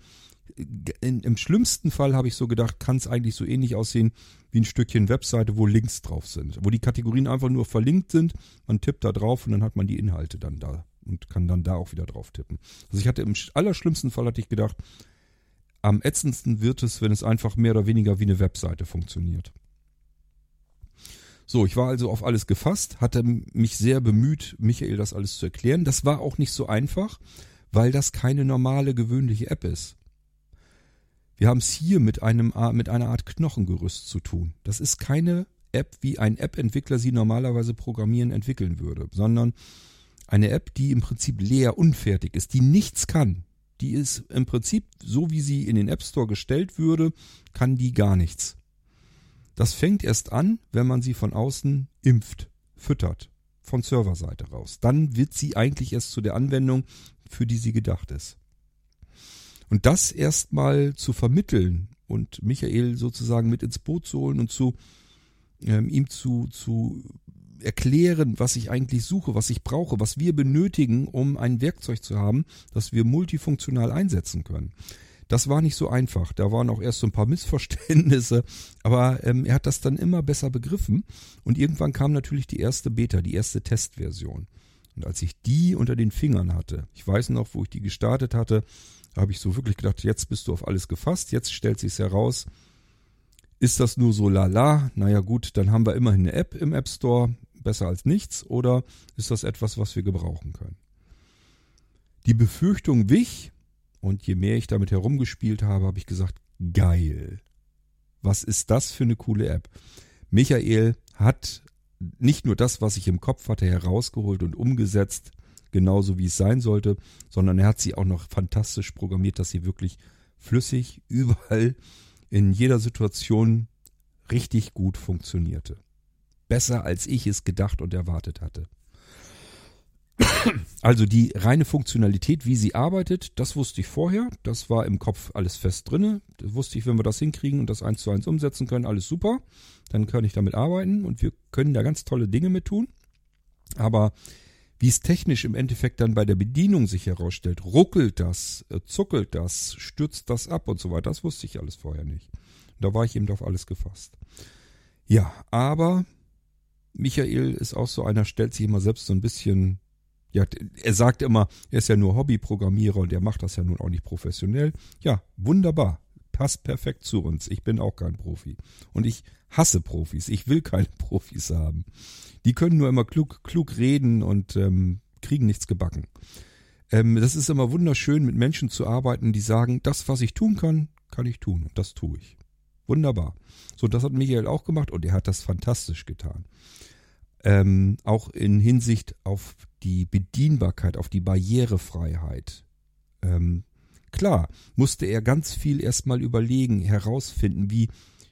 in, im schlimmsten Fall habe ich so gedacht, kann es eigentlich so ähnlich aussehen wie ein Stückchen Webseite, wo Links drauf sind, wo die Kategorien einfach nur verlinkt sind. Man tippt da drauf und dann hat man die Inhalte dann da und kann dann da auch wieder drauf tippen. Also ich hatte im allerschlimmsten Fall hatte ich gedacht, am ätzendsten wird es, wenn es einfach mehr oder weniger wie eine Webseite funktioniert. So, ich war also auf alles gefasst, hatte mich sehr bemüht, Michael das alles zu erklären. Das war auch nicht so einfach, weil das keine normale, gewöhnliche App ist. Wir haben es hier mit, einem, mit einer Art Knochengerüst zu tun. Das ist keine App, wie ein App-Entwickler sie normalerweise programmieren, entwickeln würde, sondern eine App, die im Prinzip leer, unfertig ist, die nichts kann. Die ist im Prinzip, so wie sie in den App Store gestellt würde, kann die gar nichts. Das fängt erst an, wenn man sie von außen impft, füttert, von Serverseite raus. Dann wird sie eigentlich erst zu der Anwendung, für die sie gedacht ist. Und das erstmal zu vermitteln und Michael sozusagen mit ins Boot zu holen und zu ähm, ihm zu, zu erklären, was ich eigentlich suche, was ich brauche, was wir benötigen, um ein Werkzeug zu haben, das wir multifunktional einsetzen können. Das war nicht so einfach. Da waren auch erst so ein paar Missverständnisse, aber ähm, er hat das dann immer besser begriffen und irgendwann kam natürlich die erste Beta, die erste Testversion. Und als ich die unter den Fingern hatte, ich weiß noch, wo ich die gestartet hatte, habe ich so wirklich gedacht, jetzt bist du auf alles gefasst, jetzt stellt sich's heraus, ist das nur so lala? Naja gut, dann haben wir immerhin eine App im App Store, besser als nichts, oder ist das etwas, was wir gebrauchen können? Die Befürchtung wich, und je mehr ich damit herumgespielt habe, habe ich gesagt, geil. Was ist das für eine coole App? Michael hat nicht nur das, was ich im Kopf hatte, herausgeholt und umgesetzt, genauso wie es sein sollte, sondern er hat sie auch noch fantastisch programmiert, dass sie wirklich flüssig überall in jeder Situation richtig gut funktionierte. Besser als ich es gedacht und erwartet hatte. Also die reine Funktionalität, wie sie arbeitet, das wusste ich vorher. Das war im Kopf alles fest drinne. Das wusste ich, wenn wir das hinkriegen und das eins zu eins umsetzen können, alles super. Dann kann ich damit arbeiten und wir können da ganz tolle Dinge mit tun. Aber wie es technisch im Endeffekt dann bei der Bedienung sich herausstellt, ruckelt das, äh, zuckelt das, stürzt das ab und so weiter, das wusste ich alles vorher nicht. Da war ich eben auf alles gefasst. Ja, aber Michael ist auch so einer, stellt sich immer selbst so ein bisschen ja, er sagt immer, er ist ja nur Hobbyprogrammierer und er macht das ja nun auch nicht professionell. Ja, wunderbar. Passt perfekt zu uns. Ich bin auch kein Profi. Und ich hasse Profis. Ich will keine *laughs* Profis haben. Die können nur immer klug, klug reden und ähm, kriegen nichts gebacken. Ähm, das ist immer wunderschön, mit Menschen zu arbeiten, die sagen, das, was ich tun kann, kann ich tun. Und das tue ich. Wunderbar. So, das hat Michael auch gemacht und er hat das fantastisch getan. Ähm, auch in Hinsicht auf die Bedienbarkeit, auf die Barrierefreiheit. Ähm, klar, musste er ganz viel erstmal überlegen, herausfinden, wie,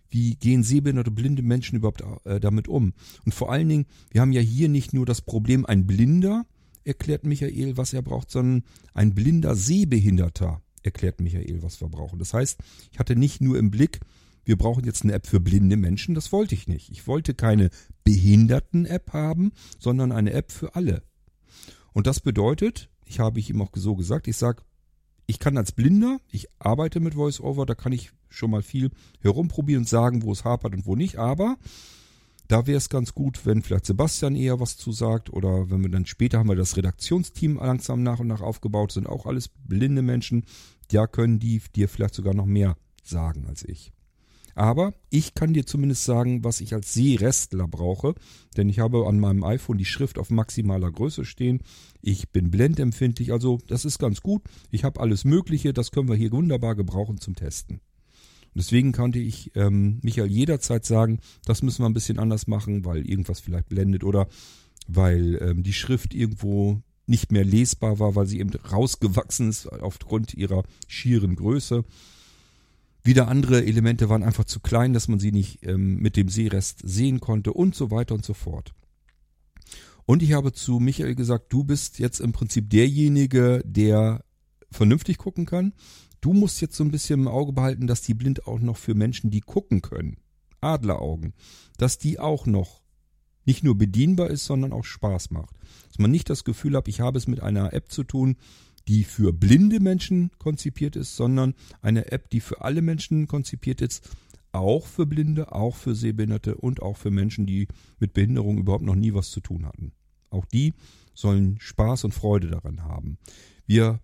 wie gehen sehbehinderte, blinde Menschen überhaupt äh, damit um. Und vor allen Dingen, wir haben ja hier nicht nur das Problem, ein Blinder, erklärt Michael, was er braucht, sondern ein blinder Sehbehinderter erklärt Michael, was wir brauchen. Das heißt, ich hatte nicht nur im Blick, wir brauchen jetzt eine App für blinde Menschen, das wollte ich nicht. Ich wollte keine Behinderten-App haben, sondern eine App für alle. Und das bedeutet, ich habe ich ihm auch so gesagt, ich sage, ich kann als Blinder, ich arbeite mit VoiceOver, da kann ich schon mal viel herumprobieren und sagen, wo es hapert und wo nicht, aber da wäre es ganz gut, wenn vielleicht Sebastian eher was zu sagt oder wenn wir dann später haben wir das Redaktionsteam langsam nach und nach aufgebaut, sind auch alles blinde Menschen, da können die dir vielleicht sogar noch mehr sagen als ich. Aber ich kann dir zumindest sagen, was ich als Sehrestler brauche, denn ich habe an meinem iPhone die Schrift auf maximaler Größe stehen. Ich bin blendempfindlich, also das ist ganz gut. Ich habe alles Mögliche, das können wir hier wunderbar gebrauchen zum Testen. Deswegen konnte ich ähm, Michael jederzeit sagen, das müssen wir ein bisschen anders machen, weil irgendwas vielleicht blendet oder weil ähm, die Schrift irgendwo nicht mehr lesbar war, weil sie eben rausgewachsen ist aufgrund ihrer schieren Größe. Wieder andere Elemente waren einfach zu klein, dass man sie nicht ähm, mit dem Seerest sehen konnte und so weiter und so fort. Und ich habe zu Michael gesagt, du bist jetzt im Prinzip derjenige, der vernünftig gucken kann Du musst jetzt so ein bisschen im Auge behalten, dass die blind auch noch für Menschen, die gucken können, Adleraugen, dass die auch noch nicht nur bedienbar ist, sondern auch Spaß macht. Dass man nicht das Gefühl hat, ich habe es mit einer App zu tun, die für blinde Menschen konzipiert ist, sondern eine App, die für alle Menschen konzipiert ist, auch für Blinde, auch für Sehbehinderte und auch für Menschen, die mit Behinderung überhaupt noch nie was zu tun hatten. Auch die sollen Spaß und Freude daran haben. Wir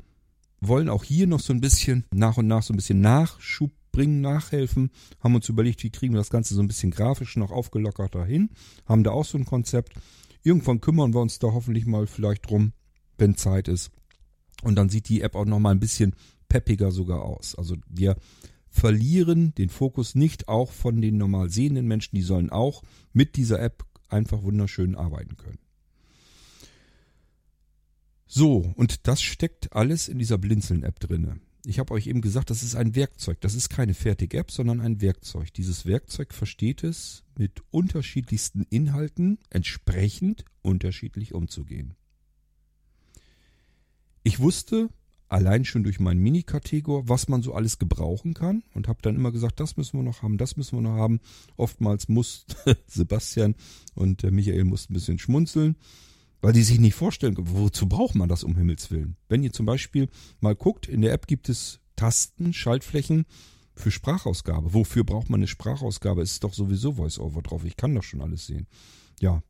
wollen auch hier noch so ein bisschen nach und nach so ein bisschen Nachschub bringen, nachhelfen, haben uns überlegt, wie kriegen wir das Ganze so ein bisschen grafisch noch aufgelockerter hin, haben da auch so ein Konzept. Irgendwann kümmern wir uns da hoffentlich mal vielleicht drum, wenn Zeit ist. Und dann sieht die App auch noch mal ein bisschen peppiger sogar aus. Also wir verlieren den Fokus nicht auch von den normal sehenden Menschen, die sollen auch mit dieser App einfach wunderschön arbeiten können. So, und das steckt alles in dieser Blinzeln-App drinne. Ich habe euch eben gesagt, das ist ein Werkzeug. Das ist keine fertige App, sondern ein Werkzeug. Dieses Werkzeug versteht es, mit unterschiedlichsten Inhalten entsprechend unterschiedlich umzugehen. Ich wusste allein schon durch meinen Mini-Kategor, was man so alles gebrauchen kann und habe dann immer gesagt, das müssen wir noch haben, das müssen wir noch haben. Oftmals musste *laughs* Sebastian und Michael mussten ein bisschen schmunzeln weil die sich nicht vorstellen, wozu braucht man das um Himmels Willen? Wenn ihr zum Beispiel mal guckt, in der App gibt es Tasten, Schaltflächen für Sprachausgabe. Wofür braucht man eine Sprachausgabe? Es ist doch sowieso VoiceOver drauf. Ich kann doch schon alles sehen. Ja,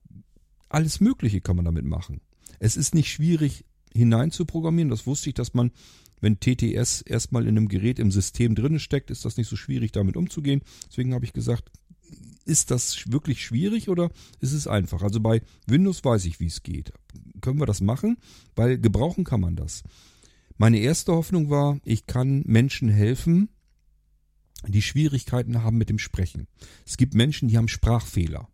alles Mögliche kann man damit machen. Es ist nicht schwierig hinein zu programmieren. Das wusste ich, dass man, wenn TTS erstmal in einem Gerät im System drin steckt, ist das nicht so schwierig, damit umzugehen. Deswegen habe ich gesagt, ist das wirklich schwierig oder ist es einfach? Also bei Windows weiß ich, wie es geht. Können wir das machen? Weil gebrauchen kann man das. Meine erste Hoffnung war, ich kann Menschen helfen, die Schwierigkeiten haben mit dem Sprechen. Es gibt Menschen, die haben Sprachfehler.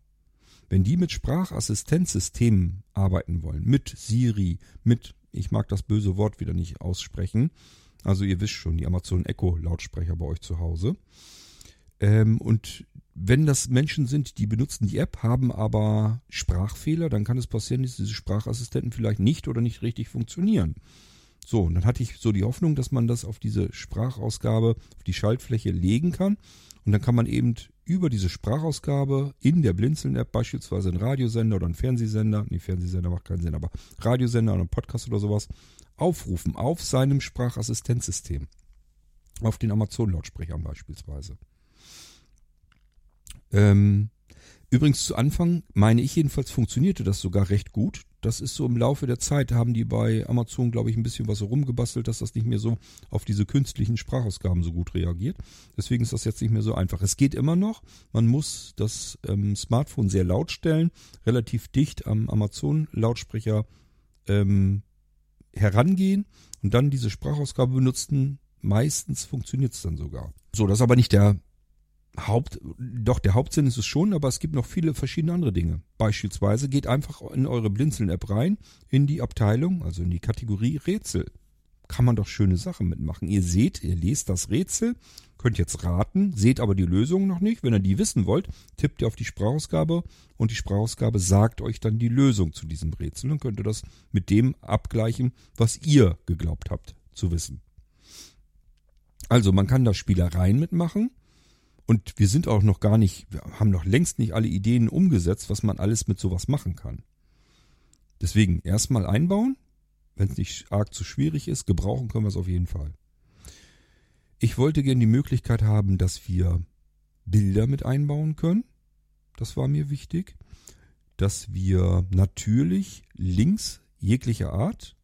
Wenn die mit Sprachassistenzsystemen arbeiten wollen, mit Siri, mit, ich mag das böse Wort wieder nicht aussprechen, also ihr wisst schon, die Amazon Echo Lautsprecher bei euch zu Hause. Ähm, und wenn das Menschen sind, die benutzen die App, haben aber Sprachfehler, dann kann es passieren, dass diese Sprachassistenten vielleicht nicht oder nicht richtig funktionieren. So, und dann hatte ich so die Hoffnung, dass man das auf diese Sprachausgabe, auf die Schaltfläche legen kann. Und dann kann man eben über diese Sprachausgabe in der Blinzeln-App beispielsweise einen Radiosender oder einen Fernsehsender, nee, Fernsehsender macht keinen Sinn, aber Radiosender oder einen Podcast oder sowas aufrufen auf seinem Sprachassistenzsystem. Auf den Amazon-Lautsprechern beispielsweise. Ähm, übrigens zu Anfang, meine ich jedenfalls, funktionierte das sogar recht gut. Das ist so im Laufe der Zeit, haben die bei Amazon, glaube ich, ein bisschen was rumgebastelt, dass das nicht mehr so auf diese künstlichen Sprachausgaben so gut reagiert. Deswegen ist das jetzt nicht mehr so einfach. Es geht immer noch. Man muss das ähm, Smartphone sehr laut stellen, relativ dicht am Amazon-Lautsprecher ähm, herangehen und dann diese Sprachausgabe benutzen. Meistens funktioniert es dann sogar. So, das ist aber nicht der Haupt, doch, der Hauptsinn ist es schon, aber es gibt noch viele verschiedene andere Dinge. Beispielsweise geht einfach in eure Blinzeln-App rein, in die Abteilung, also in die Kategorie Rätsel. Kann man doch schöne Sachen mitmachen. Ihr seht, ihr lest das Rätsel, könnt jetzt raten, seht aber die Lösung noch nicht. Wenn ihr die wissen wollt, tippt ihr auf die Sprachausgabe und die Sprachausgabe sagt euch dann die Lösung zu diesem Rätsel. Dann könnt ihr das mit dem abgleichen, was ihr geglaubt habt zu wissen. Also man kann da Spielereien mitmachen und wir sind auch noch gar nicht, wir haben noch längst nicht alle Ideen umgesetzt, was man alles mit sowas machen kann. Deswegen erstmal einbauen. Wenn es nicht arg zu schwierig ist, gebrauchen können wir es auf jeden Fall. Ich wollte gerne die Möglichkeit haben, dass wir Bilder mit einbauen können. Das war mir wichtig. Dass wir natürlich Links jeglicher Art,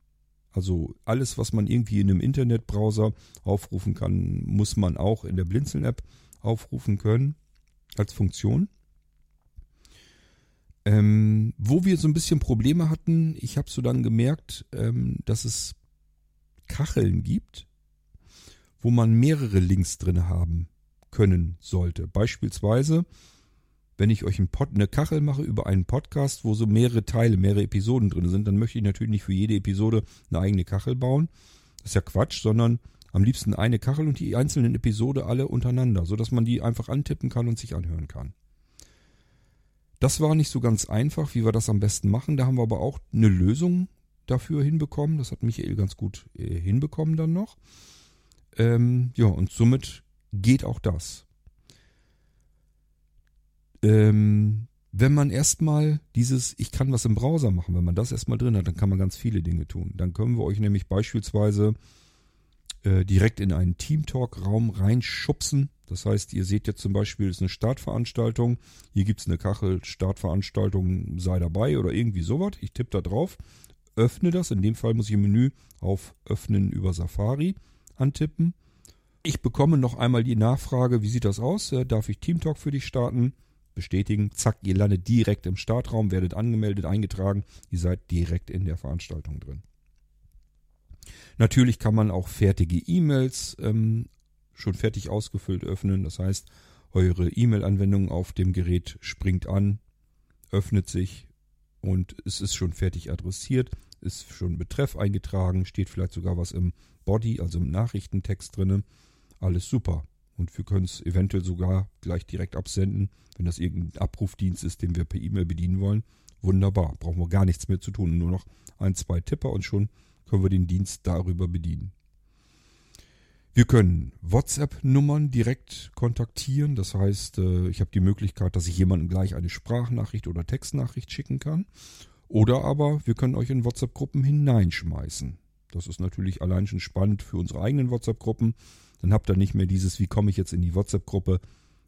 also alles, was man irgendwie in einem Internetbrowser aufrufen kann, muss man auch in der Blinzeln-App aufrufen können als Funktion. Ähm, wo wir so ein bisschen Probleme hatten, ich habe so dann gemerkt, ähm, dass es Kacheln gibt, wo man mehrere Links drin haben können sollte. Beispielsweise, wenn ich euch ein Pod, eine Kachel mache über einen Podcast, wo so mehrere Teile, mehrere Episoden drin sind, dann möchte ich natürlich nicht für jede Episode eine eigene Kachel bauen. Das ist ja Quatsch, sondern am liebsten eine Kachel und die einzelnen Episode alle untereinander, sodass man die einfach antippen kann und sich anhören kann. Das war nicht so ganz einfach, wie wir das am besten machen. Da haben wir aber auch eine Lösung dafür hinbekommen. Das hat Michael ganz gut äh, hinbekommen dann noch. Ähm, ja, und somit geht auch das. Ähm, wenn man erstmal dieses, ich kann was im Browser machen, wenn man das erstmal drin hat, dann kann man ganz viele Dinge tun. Dann können wir euch nämlich beispielsweise äh, direkt in einen Teamtalk-Raum reinschubsen. Das heißt, ihr seht jetzt zum Beispiel, es ist eine Startveranstaltung. Hier gibt es eine Kachel, Startveranstaltung, sei dabei oder irgendwie sowas. Ich tippe da drauf, öffne das. In dem Fall muss ich im Menü auf Öffnen über Safari antippen. Ich bekomme noch einmal die Nachfrage, wie sieht das aus? Äh, darf ich Teamtalk für dich starten? Bestätigen. Zack, ihr landet direkt im Startraum, werdet angemeldet, eingetragen. Ihr seid direkt in der Veranstaltung drin. Natürlich kann man auch fertige E-Mails ähm, schon fertig ausgefüllt öffnen. Das heißt, eure E-Mail-Anwendung auf dem Gerät springt an, öffnet sich und es ist schon fertig adressiert, ist schon Betreff eingetragen, steht vielleicht sogar was im Body, also im Nachrichtentext drinne. Alles super. Und wir können es eventuell sogar gleich direkt absenden, wenn das irgendein Abrufdienst ist, den wir per E-Mail bedienen wollen. Wunderbar. Brauchen wir gar nichts mehr zu tun. Nur noch ein, zwei Tipper und schon können wir den Dienst darüber bedienen. Wir können WhatsApp-Nummern direkt kontaktieren. Das heißt, äh, ich habe die Möglichkeit, dass ich jemandem gleich eine Sprachnachricht oder Textnachricht schicken kann. Oder aber wir können euch in WhatsApp-Gruppen hineinschmeißen. Das ist natürlich allein schon spannend für unsere eigenen WhatsApp-Gruppen. Dann habt ihr nicht mehr dieses, wie komme ich jetzt in die WhatsApp-Gruppe,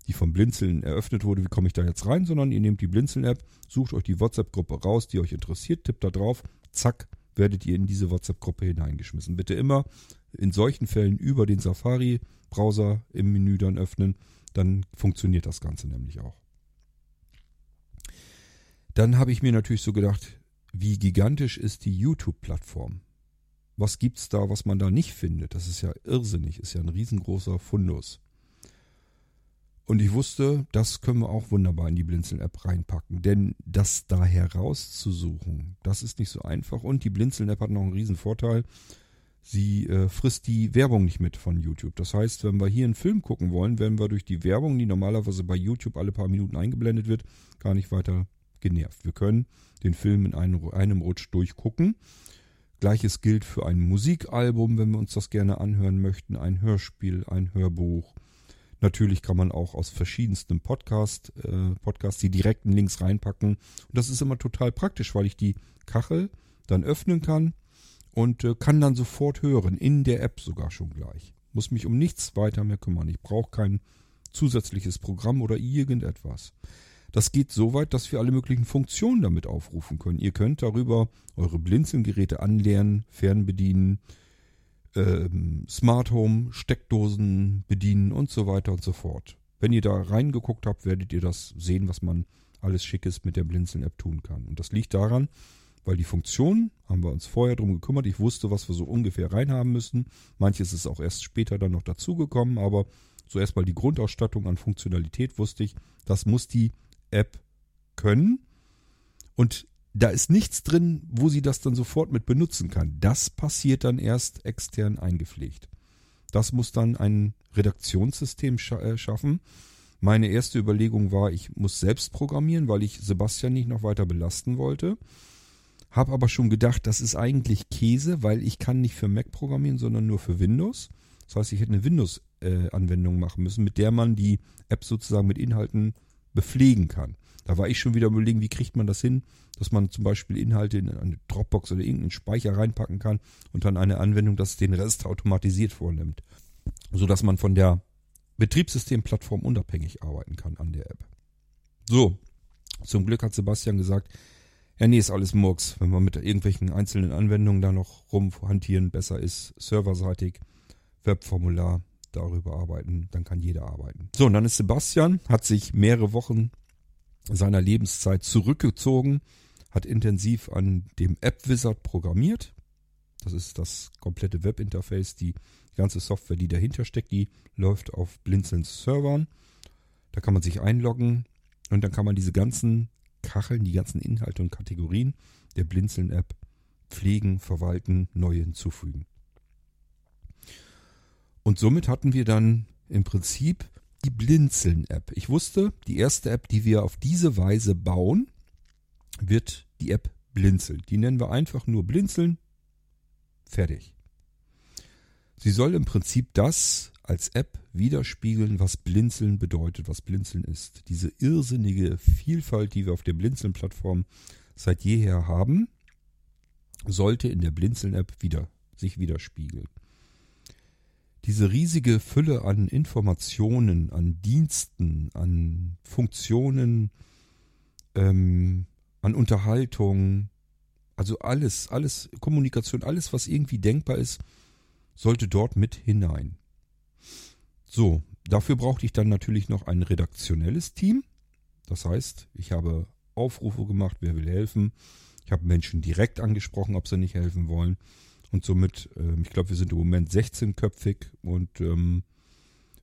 die vom Blinzeln eröffnet wurde, wie komme ich da jetzt rein, sondern ihr nehmt die Blinzeln-App, sucht euch die WhatsApp-Gruppe raus, die euch interessiert, tippt da drauf, zack, werdet ihr in diese WhatsApp-Gruppe hineingeschmissen. Bitte immer in solchen Fällen über den Safari-Browser im Menü dann öffnen, dann funktioniert das Ganze nämlich auch. Dann habe ich mir natürlich so gedacht, wie gigantisch ist die YouTube-Plattform? Was gibt's da, was man da nicht findet? Das ist ja irrsinnig, ist ja ein riesengroßer Fundus. Und ich wusste, das können wir auch wunderbar in die Blinzeln-App reinpacken. Denn das da herauszusuchen, das ist nicht so einfach. Und die Blinzeln-App hat noch einen riesen Vorteil. Sie äh, frisst die Werbung nicht mit von YouTube. Das heißt, wenn wir hier einen Film gucken wollen, werden wir durch die Werbung, die normalerweise bei YouTube alle paar Minuten eingeblendet wird, gar nicht weiter genervt. Wir können den Film in einem, einem Rutsch durchgucken. Gleiches gilt für ein Musikalbum, wenn wir uns das gerne anhören möchten, ein Hörspiel, ein Hörbuch Natürlich kann man auch aus verschiedensten Podcast, äh, Podcasts die direkten Links reinpacken. Und das ist immer total praktisch, weil ich die Kachel dann öffnen kann und äh, kann dann sofort hören, in der App sogar schon gleich. Muss mich um nichts weiter mehr kümmern. Ich brauche kein zusätzliches Programm oder irgendetwas. Das geht so weit, dass wir alle möglichen Funktionen damit aufrufen können. Ihr könnt darüber eure Blinzelgeräte anlernen, fernbedienen, ähm, Smart Home, Steckdosen bedienen und so weiter und so fort. Wenn ihr da reingeguckt habt, werdet ihr das sehen, was man alles Schickes mit der Blinzeln-App tun kann. Und das liegt daran, weil die Funktion, haben wir uns vorher drum gekümmert, ich wusste, was wir so ungefähr reinhaben müssen. Manches ist auch erst später dann noch dazugekommen, aber zuerst mal die Grundausstattung an Funktionalität wusste ich, das muss die App können. Und da ist nichts drin, wo sie das dann sofort mit benutzen kann. Das passiert dann erst extern eingepflegt. Das muss dann ein Redaktionssystem scha äh, schaffen. Meine erste Überlegung war, ich muss selbst programmieren, weil ich Sebastian nicht noch weiter belasten wollte. Hab aber schon gedacht, das ist eigentlich Käse, weil ich kann nicht für Mac programmieren, sondern nur für Windows. Das heißt, ich hätte eine Windows-Anwendung äh, machen müssen, mit der man die App sozusagen mit Inhalten bepflegen kann. Da war ich schon wieder überlegen, wie kriegt man das hin, dass man zum Beispiel Inhalte in eine Dropbox oder irgendeinen Speicher reinpacken kann und dann eine Anwendung, das den Rest automatisiert vornimmt. So dass man von der Betriebssystemplattform unabhängig arbeiten kann an der App. So, zum Glück hat Sebastian gesagt, ja, nee, ist alles Murks. Wenn wir mit irgendwelchen einzelnen Anwendungen da noch rumhantieren, besser ist serverseitig, Webformular, darüber arbeiten, dann kann jeder arbeiten. So, und dann ist Sebastian, hat sich mehrere Wochen seiner Lebenszeit zurückgezogen, hat intensiv an dem App Wizard programmiert. Das ist das komplette Webinterface, die ganze Software, die dahinter steckt, die läuft auf Blinzelns Servern. Da kann man sich einloggen und dann kann man diese ganzen Kacheln, die ganzen Inhalte und Kategorien der Blinzeln-App pflegen, verwalten, neue hinzufügen. Und somit hatten wir dann im Prinzip die Blinzeln-App. Ich wusste, die erste App, die wir auf diese Weise bauen, wird die App Blinzeln. Die nennen wir einfach nur Blinzeln. Fertig. Sie soll im Prinzip das als App widerspiegeln, was Blinzeln bedeutet, was Blinzeln ist. Diese irrsinnige Vielfalt, die wir auf der Blinzeln-Plattform seit jeher haben, sollte in der Blinzeln-App wieder, sich widerspiegeln. Diese riesige Fülle an Informationen, an Diensten, an Funktionen, ähm, an Unterhaltung, also alles, alles, Kommunikation, alles, was irgendwie denkbar ist, sollte dort mit hinein. So, dafür brauchte ich dann natürlich noch ein redaktionelles Team. Das heißt, ich habe Aufrufe gemacht, wer will helfen. Ich habe Menschen direkt angesprochen, ob sie nicht helfen wollen. Und somit, äh, ich glaube, wir sind im Moment 16-köpfig und ähm,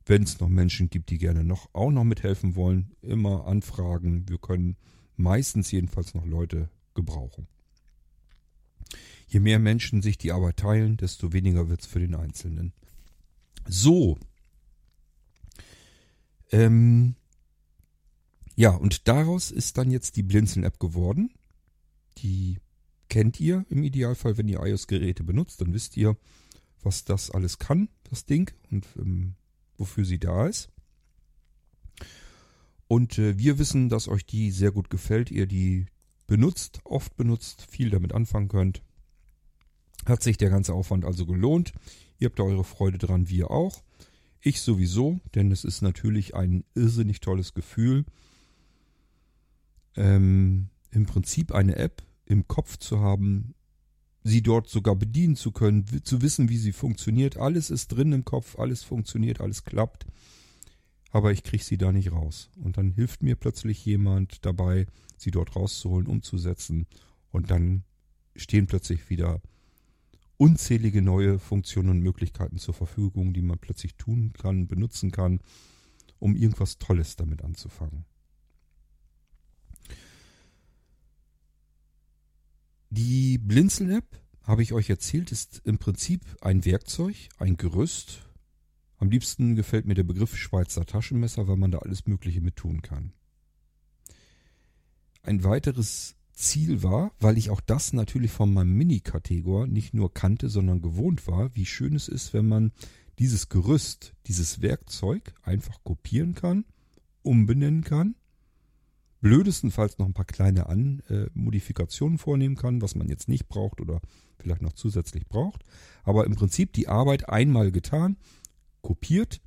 wenn es noch Menschen gibt, die gerne noch auch noch mithelfen wollen, immer anfragen. Wir können meistens jedenfalls noch Leute gebrauchen. Je mehr Menschen sich die Arbeit teilen, desto weniger wird es für den Einzelnen. So. Ähm, ja, und daraus ist dann jetzt die Blinzeln-App geworden. Die kennt ihr im Idealfall, wenn ihr iOS-Geräte benutzt, dann wisst ihr, was das alles kann, das Ding, und ähm, wofür sie da ist. Und äh, wir wissen, dass euch die sehr gut gefällt, ihr die benutzt, oft benutzt, viel damit anfangen könnt. Hat sich der ganze Aufwand also gelohnt. Ihr habt da eure Freude dran, wir auch. Ich sowieso, denn es ist natürlich ein irrsinnig tolles Gefühl, ähm, im Prinzip eine App im Kopf zu haben, sie dort sogar bedienen zu können, zu wissen, wie sie funktioniert. Alles ist drin im Kopf, alles funktioniert, alles klappt. Aber ich kriege sie da nicht raus. Und dann hilft mir plötzlich jemand dabei, sie dort rauszuholen, umzusetzen. Und dann stehen plötzlich wieder unzählige neue Funktionen und Möglichkeiten zur Verfügung, die man plötzlich tun kann, benutzen kann, um irgendwas Tolles damit anzufangen. Die Blinzeln-App, habe ich euch erzählt, ist im Prinzip ein Werkzeug, ein Gerüst. Am liebsten gefällt mir der Begriff Schweizer Taschenmesser, weil man da alles Mögliche mit tun kann. Ein weiteres Ziel war, weil ich auch das natürlich von meinem Mini-Kategor nicht nur kannte, sondern gewohnt war, wie schön es ist, wenn man dieses Gerüst, dieses Werkzeug einfach kopieren kann, umbenennen kann blödestenfalls noch ein paar kleine An äh, Modifikationen vornehmen kann, was man jetzt nicht braucht oder vielleicht noch zusätzlich braucht. Aber im Prinzip die Arbeit einmal getan, kopiert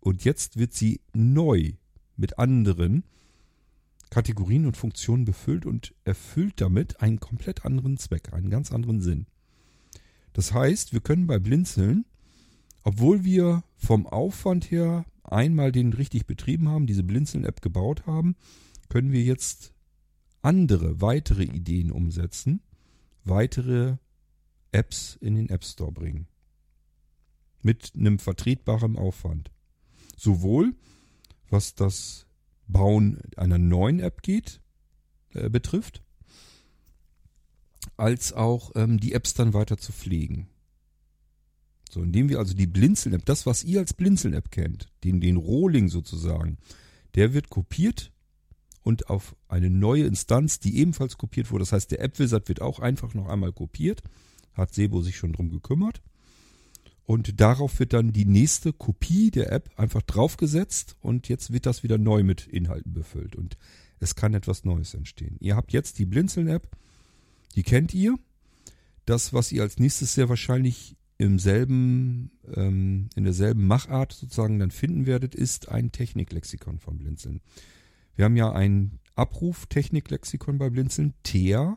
und jetzt wird sie neu mit anderen Kategorien und Funktionen befüllt und erfüllt damit einen komplett anderen Zweck, einen ganz anderen Sinn. Das heißt, wir können bei Blinzeln, obwohl wir vom Aufwand her einmal den richtig betrieben haben, diese Blinzeln-App gebaut haben, können wir jetzt andere, weitere Ideen umsetzen, weitere Apps in den App Store bringen. Mit einem vertretbaren Aufwand. Sowohl was das Bauen einer neuen App geht, äh, betrifft, als auch ähm, die Apps dann weiter zu pflegen. So, indem wir also die Blinzeln-App, das, was ihr als Blinzeln-App kennt, den, den Rohling sozusagen, der wird kopiert und auf eine neue Instanz, die ebenfalls kopiert wurde. Das heißt, der App Wizard wird auch einfach noch einmal kopiert. Hat Sebo sich schon drum gekümmert. Und darauf wird dann die nächste Kopie der App einfach draufgesetzt und jetzt wird das wieder neu mit Inhalten befüllt und es kann etwas Neues entstehen. Ihr habt jetzt die Blinzeln-App, die kennt ihr. Das, was ihr als nächstes sehr wahrscheinlich im selben, ähm, in derselben Machart sozusagen dann finden werdet, ist ein Techniklexikon von Blinzeln. Wir haben ja ein Abruf-Technik-Lexikon bei Blinzeln. TEA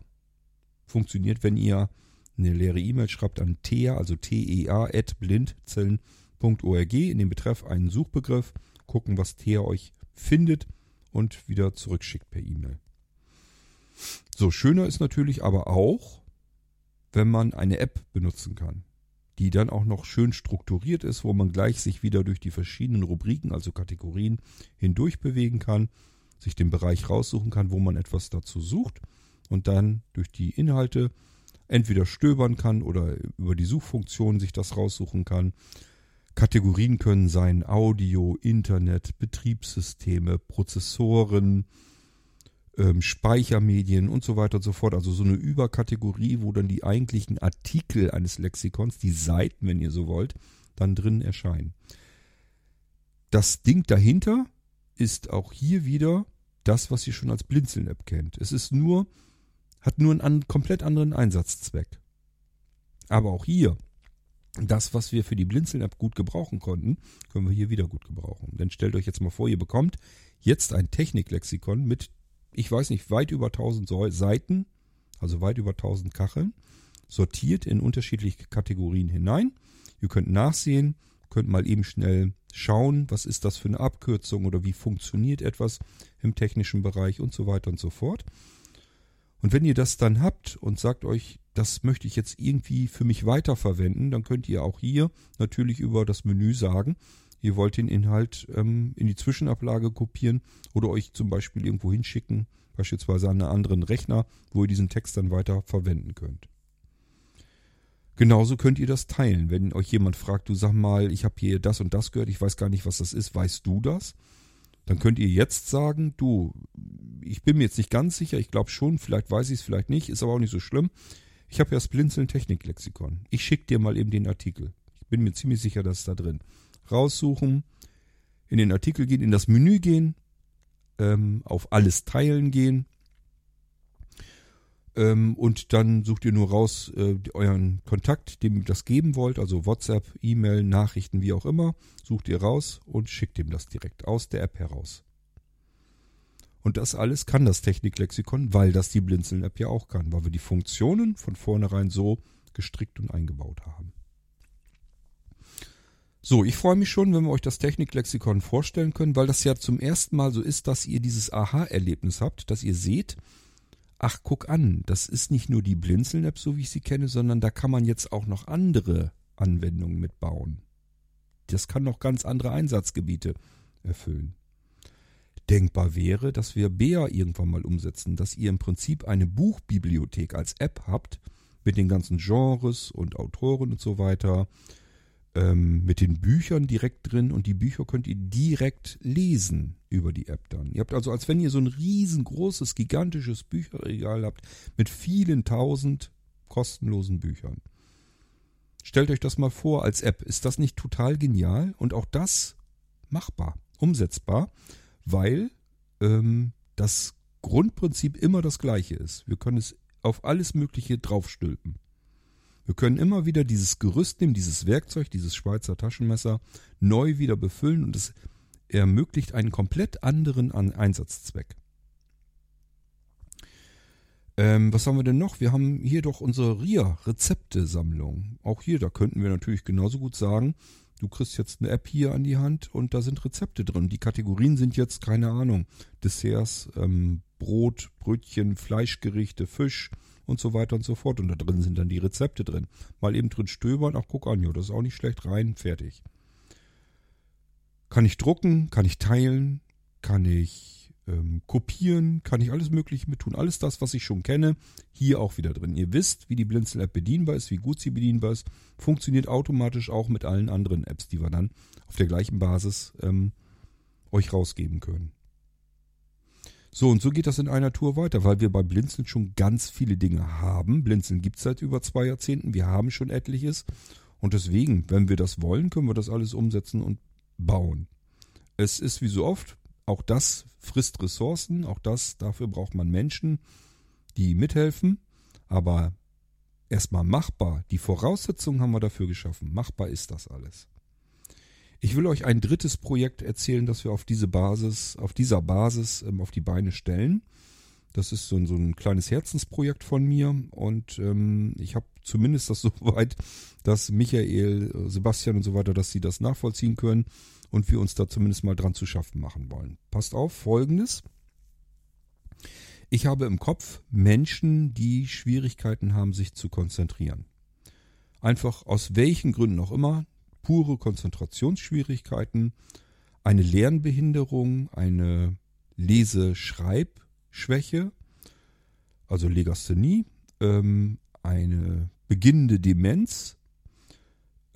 funktioniert, wenn ihr eine leere E-Mail schreibt an TEA, also T-E-A, at blinzeln.org in den Betreff einen Suchbegriff, gucken, was Thea euch findet und wieder zurückschickt per E-Mail. So, schöner ist natürlich aber auch, wenn man eine App benutzen kann, die dann auch noch schön strukturiert ist, wo man gleich sich wieder durch die verschiedenen Rubriken, also Kategorien, hindurch bewegen kann, sich den Bereich raussuchen kann, wo man etwas dazu sucht und dann durch die Inhalte entweder stöbern kann oder über die Suchfunktion sich das raussuchen kann. Kategorien können sein Audio, Internet, Betriebssysteme, Prozessoren, ähm, Speichermedien und so weiter und so fort. Also so eine Überkategorie, wo dann die eigentlichen Artikel eines Lexikons, die Seiten, wenn ihr so wollt, dann drin erscheinen. Das Ding dahinter ist auch hier wieder das, was ihr schon als Blinzeln-App kennt. Es ist nur, hat nur einen komplett anderen Einsatzzweck. Aber auch hier, das, was wir für die Blinzeln-App gut gebrauchen konnten, können wir hier wieder gut gebrauchen. Denn stellt euch jetzt mal vor, ihr bekommt jetzt ein Techniklexikon mit ich weiß nicht, weit über 1000 Seiten, also weit über 1000 Kacheln, sortiert in unterschiedliche Kategorien hinein. Ihr könnt nachsehen, könnt mal eben schnell schauen, was ist das für eine Abkürzung oder wie funktioniert etwas im technischen Bereich und so weiter und so fort. Und wenn ihr das dann habt und sagt euch, das möchte ich jetzt irgendwie für mich weiterverwenden, dann könnt ihr auch hier natürlich über das Menü sagen, ihr wollt den Inhalt ähm, in die Zwischenablage kopieren oder euch zum Beispiel irgendwo hinschicken, beispielsweise an einen anderen Rechner, wo ihr diesen Text dann weiter verwenden könnt. Genauso könnt ihr das teilen. Wenn euch jemand fragt, du sag mal, ich habe hier das und das gehört, ich weiß gar nicht, was das ist, weißt du das? Dann könnt ihr jetzt sagen, du, ich bin mir jetzt nicht ganz sicher, ich glaube schon, vielleicht weiß ich es, vielleicht nicht, ist aber auch nicht so schlimm. Ich habe ja das Blinzeln Techniklexikon. Ich schicke dir mal eben den Artikel. Ich bin mir ziemlich sicher, dass es da drin raussuchen, in den Artikel gehen, in das Menü gehen, ähm, auf alles teilen gehen ähm, und dann sucht ihr nur raus äh, euren Kontakt, dem ihr das geben wollt, also WhatsApp, E-Mail, Nachrichten, wie auch immer, sucht ihr raus und schickt ihm das direkt aus der App heraus. Und das alles kann das Techniklexikon, weil das die Blinzeln-App ja auch kann, weil wir die Funktionen von vornherein so gestrickt und eingebaut haben. So, ich freue mich schon, wenn wir euch das Techniklexikon vorstellen können, weil das ja zum ersten Mal so ist, dass ihr dieses Aha-Erlebnis habt, dass ihr seht, ach, guck an, das ist nicht nur die Blinzeln-App, so wie ich sie kenne, sondern da kann man jetzt auch noch andere Anwendungen mitbauen. Das kann noch ganz andere Einsatzgebiete erfüllen. Denkbar wäre, dass wir Bea irgendwann mal umsetzen, dass ihr im Prinzip eine Buchbibliothek als App habt, mit den ganzen Genres und Autoren und so weiter, ähm, mit den Büchern direkt drin und die Bücher könnt ihr direkt lesen über die App dann. Ihr habt also, als wenn ihr so ein riesengroßes, gigantisches Bücherregal habt mit vielen tausend kostenlosen Büchern. Stellt euch das mal vor als App. Ist das nicht total genial? Und auch das machbar, umsetzbar, weil ähm, das Grundprinzip immer das gleiche ist. Wir können es auf alles Mögliche draufstülpen. Wir können immer wieder dieses Gerüst nehmen, dieses Werkzeug, dieses Schweizer Taschenmesser neu wieder befüllen und es ermöglicht einen komplett anderen Einsatzzweck. Ähm, was haben wir denn noch? Wir haben hier doch unsere RIA-Rezepte-Sammlung. Auch hier, da könnten wir natürlich genauso gut sagen, du kriegst jetzt eine App hier an die Hand und da sind Rezepte drin. Die Kategorien sind jetzt, keine Ahnung, Desserts, ähm, Brot, Brötchen, Fleischgerichte, Fisch, und so weiter und so fort. Und da drin sind dann die Rezepte drin. Mal eben drin stöbern, ach guck an, jo, das ist auch nicht schlecht, rein, fertig. Kann ich drucken, kann ich teilen, kann ich ähm, kopieren, kann ich alles Mögliche mit tun. Alles das, was ich schon kenne, hier auch wieder drin. Ihr wisst, wie die Blinzel-App bedienbar ist, wie gut sie bedienbar ist. Funktioniert automatisch auch mit allen anderen Apps, die wir dann auf der gleichen Basis ähm, euch rausgeben können. So, und so geht das in einer Tour weiter, weil wir bei Blinzeln schon ganz viele Dinge haben. Blinzeln gibt es seit über zwei Jahrzehnten. Wir haben schon etliches. Und deswegen, wenn wir das wollen, können wir das alles umsetzen und bauen. Es ist wie so oft, auch das frisst Ressourcen, auch das, dafür braucht man Menschen, die mithelfen. Aber erstmal machbar. Die Voraussetzungen haben wir dafür geschaffen. Machbar ist das alles. Ich will euch ein drittes Projekt erzählen, das wir auf diese Basis, auf dieser Basis ähm, auf die Beine stellen. Das ist so ein, so ein kleines Herzensprojekt von mir und ähm, ich habe zumindest das *laughs* so weit, dass Michael, äh, Sebastian und so weiter, dass sie das nachvollziehen können und wir uns da zumindest mal dran zu schaffen machen wollen. Passt auf, folgendes. Ich habe im Kopf Menschen, die Schwierigkeiten haben, sich zu konzentrieren. Einfach aus welchen Gründen auch immer, pure Konzentrationsschwierigkeiten, eine Lernbehinderung, eine Lese-Schreibschwäche, also Legasthenie, ähm, eine beginnende Demenz,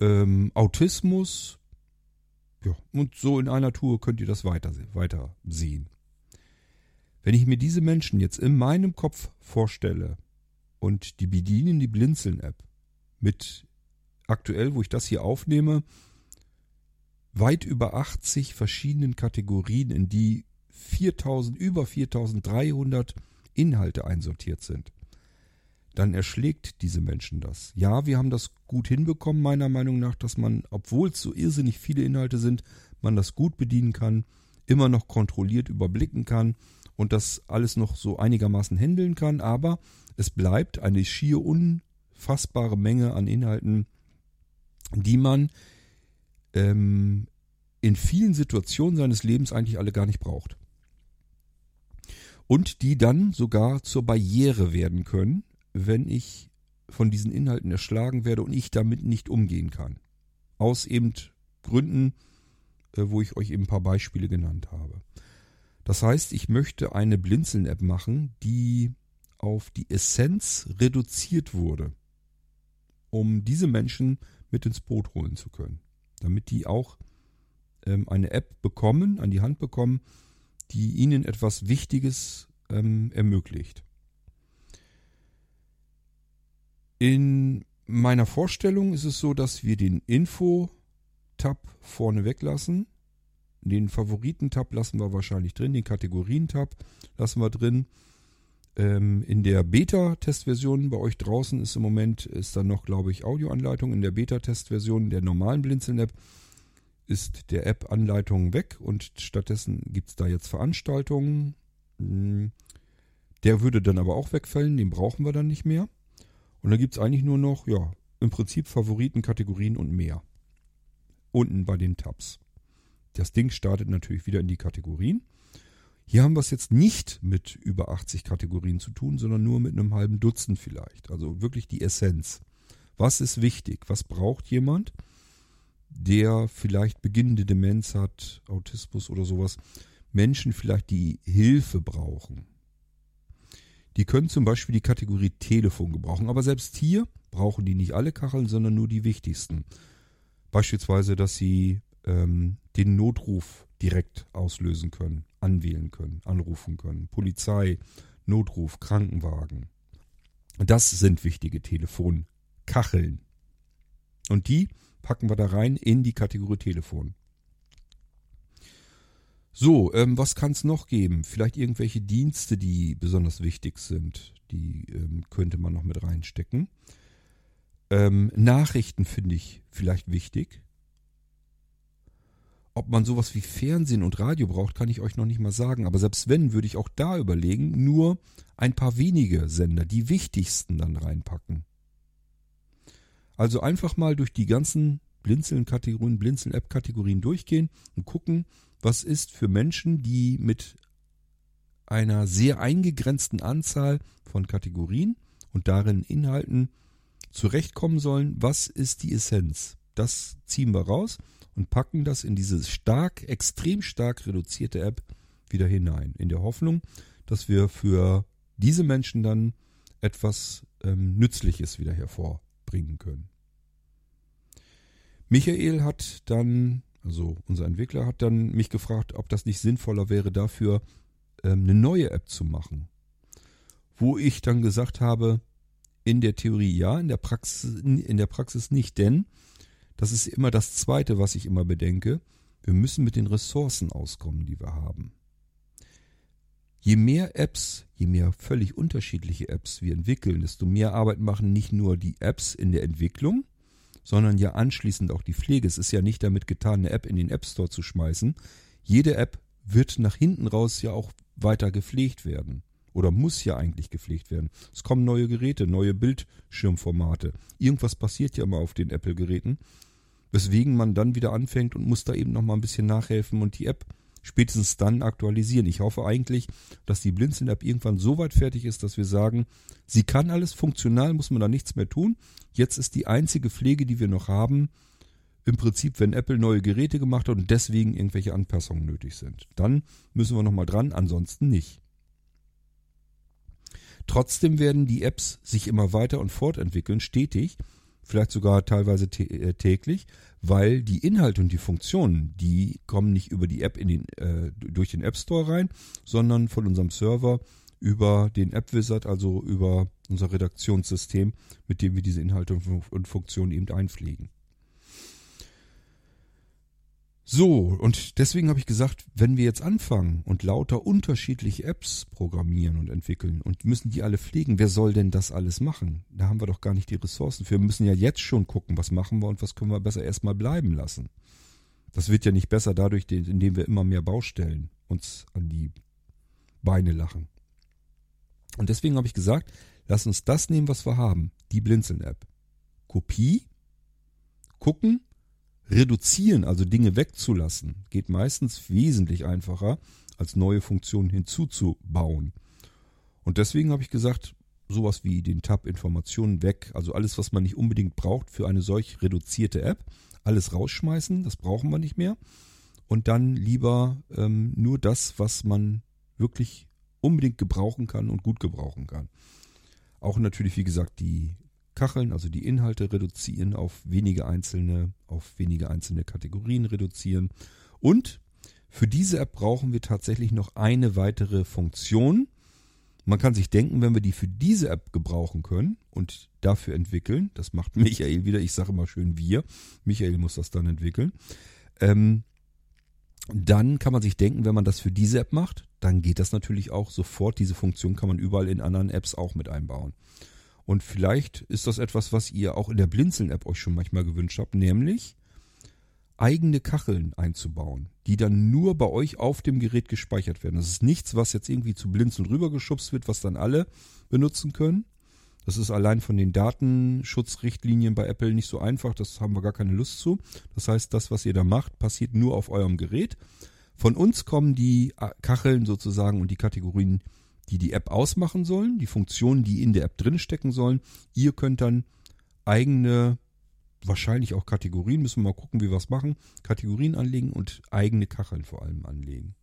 ähm, Autismus, ja, und so in einer Tour könnt ihr das weiter, weiter sehen. Wenn ich mir diese Menschen jetzt in meinem Kopf vorstelle und die bedienen die Blinzeln-App mit aktuell, wo ich das hier aufnehme, weit über 80 verschiedenen Kategorien, in die 4000, über 4300 Inhalte einsortiert sind, dann erschlägt diese Menschen das. Ja, wir haben das gut hinbekommen, meiner Meinung nach, dass man, obwohl es so irrsinnig viele Inhalte sind, man das gut bedienen kann, immer noch kontrolliert überblicken kann und das alles noch so einigermaßen handeln kann, aber es bleibt eine schier unfassbare Menge an Inhalten, die man ähm, in vielen Situationen seines Lebens eigentlich alle gar nicht braucht. Und die dann sogar zur Barriere werden können, wenn ich von diesen Inhalten erschlagen werde und ich damit nicht umgehen kann. Aus eben Gründen, äh, wo ich euch eben ein paar Beispiele genannt habe. Das heißt, ich möchte eine Blinzeln-App machen, die auf die Essenz reduziert wurde, um diese Menschen mit ins Boot holen zu können. Damit die auch ähm, eine App bekommen, an die Hand bekommen, die ihnen etwas Wichtiges ähm, ermöglicht. In meiner Vorstellung ist es so, dass wir den Info-Tab vorne weglassen den Favoriten-Tab lassen wir wahrscheinlich drin, den Kategorien-Tab lassen wir drin. Ähm, in der Beta-Testversion bei euch draußen ist im Moment, ist dann noch, glaube ich, Audioanleitung. In der Beta-Testversion der normalen Blinzeln-App ist der App-Anleitung weg und stattdessen gibt es da jetzt Veranstaltungen. Hm, der würde dann aber auch wegfallen, den brauchen wir dann nicht mehr. Und dann gibt es eigentlich nur noch, ja, im Prinzip Favoriten, Kategorien und mehr. Unten bei den Tabs. Das Ding startet natürlich wieder in die Kategorien. Hier haben wir es jetzt nicht mit über 80 Kategorien zu tun, sondern nur mit einem halben Dutzend vielleicht. Also wirklich die Essenz. Was ist wichtig? Was braucht jemand, der vielleicht beginnende Demenz hat, Autismus oder sowas? Menschen vielleicht, die Hilfe brauchen. Die können zum Beispiel die Kategorie Telefon gebrauchen, aber selbst hier brauchen die nicht alle Kacheln, sondern nur die wichtigsten. Beispielsweise, dass sie ähm, den Notruf direkt auslösen können, anwählen können, anrufen können. Polizei, Notruf, Krankenwagen. Das sind wichtige Telefonkacheln. Und die packen wir da rein in die Kategorie Telefon. So, ähm, was kann es noch geben? Vielleicht irgendwelche Dienste, die besonders wichtig sind. Die ähm, könnte man noch mit reinstecken. Ähm, Nachrichten finde ich vielleicht wichtig. Ob man sowas wie Fernsehen und Radio braucht, kann ich euch noch nicht mal sagen. Aber selbst wenn, würde ich auch da überlegen, nur ein paar wenige Sender, die wichtigsten dann reinpacken. Also einfach mal durch die ganzen Blinzeln-Kategorien, Blinzeln-App-Kategorien durchgehen und gucken, was ist für Menschen, die mit einer sehr eingegrenzten Anzahl von Kategorien und darin Inhalten zurechtkommen sollen, was ist die Essenz? Das ziehen wir raus und packen das in diese stark, extrem stark reduzierte App wieder hinein. In der Hoffnung, dass wir für diese Menschen dann etwas ähm, Nützliches wieder hervorbringen können. Michael hat dann, also unser Entwickler hat dann mich gefragt, ob das nicht sinnvoller wäre, dafür ähm, eine neue App zu machen. Wo ich dann gesagt habe, in der Theorie ja, in der Praxis, in der Praxis nicht, denn das ist immer das Zweite, was ich immer bedenke. Wir müssen mit den Ressourcen auskommen, die wir haben. Je mehr Apps, je mehr völlig unterschiedliche Apps wir entwickeln, desto mehr Arbeit machen nicht nur die Apps in der Entwicklung, sondern ja anschließend auch die Pflege. Es ist ja nicht damit getan, eine App in den App Store zu schmeißen. Jede App wird nach hinten raus ja auch weiter gepflegt werden. Oder muss ja eigentlich gepflegt werden. Es kommen neue Geräte, neue Bildschirmformate. Irgendwas passiert ja immer auf den Apple-Geräten, weswegen man dann wieder anfängt und muss da eben noch mal ein bisschen nachhelfen und die App spätestens dann aktualisieren. Ich hoffe eigentlich, dass die Blinzeln-App irgendwann so weit fertig ist, dass wir sagen, sie kann alles, funktional muss man da nichts mehr tun. Jetzt ist die einzige Pflege, die wir noch haben, im Prinzip, wenn Apple neue Geräte gemacht hat und deswegen irgendwelche Anpassungen nötig sind. Dann müssen wir nochmal dran, ansonsten nicht. Trotzdem werden die Apps sich immer weiter und fortentwickeln, stetig, vielleicht sogar teilweise äh, täglich, weil die Inhalte und die Funktionen, die kommen nicht über die App in den, äh, durch den App Store rein, sondern von unserem Server über den App Wizard, also über unser Redaktionssystem, mit dem wir diese Inhalte und Funktionen eben einpflegen. So, und deswegen habe ich gesagt, wenn wir jetzt anfangen und lauter unterschiedliche Apps programmieren und entwickeln und müssen die alle pflegen, wer soll denn das alles machen? Da haben wir doch gar nicht die Ressourcen für. Wir müssen ja jetzt schon gucken, was machen wir und was können wir besser erstmal bleiben lassen. Das wird ja nicht besser dadurch, indem wir immer mehr Baustellen uns an die Beine lachen. Und deswegen habe ich gesagt, lass uns das nehmen, was wir haben, die Blinzeln-App. Kopie, gucken, reduzieren, also Dinge wegzulassen, geht meistens wesentlich einfacher, als neue Funktionen hinzuzubauen. Und deswegen habe ich gesagt, sowas wie den Tab Informationen weg, also alles, was man nicht unbedingt braucht für eine solch reduzierte App, alles rausschmeißen, das brauchen wir nicht mehr. Und dann lieber ähm, nur das, was man wirklich unbedingt gebrauchen kann und gut gebrauchen kann. Auch natürlich, wie gesagt, die Kacheln, also die Inhalte reduzieren auf wenige einzelne, auf wenige einzelne Kategorien reduzieren. Und für diese App brauchen wir tatsächlich noch eine weitere Funktion. Man kann sich denken, wenn wir die für diese App gebrauchen können und dafür entwickeln, das macht *laughs* Michael wieder, ich sage immer schön wir, Michael muss das dann entwickeln, ähm, dann kann man sich denken, wenn man das für diese App macht, dann geht das natürlich auch sofort. Diese Funktion kann man überall in anderen Apps auch mit einbauen. Und vielleicht ist das etwas, was ihr auch in der Blinzeln-App euch schon manchmal gewünscht habt, nämlich eigene Kacheln einzubauen, die dann nur bei euch auf dem Gerät gespeichert werden. Das ist nichts, was jetzt irgendwie zu Blinzeln rübergeschubst wird, was dann alle benutzen können. Das ist allein von den Datenschutzrichtlinien bei Apple nicht so einfach, das haben wir gar keine Lust zu. Das heißt, das, was ihr da macht, passiert nur auf eurem Gerät. Von uns kommen die Kacheln sozusagen und die Kategorien die die App ausmachen sollen, die Funktionen, die in der App drinstecken sollen. Ihr könnt dann eigene, wahrscheinlich auch Kategorien, müssen wir mal gucken, wie wir es machen, Kategorien anlegen und eigene Kacheln vor allem anlegen.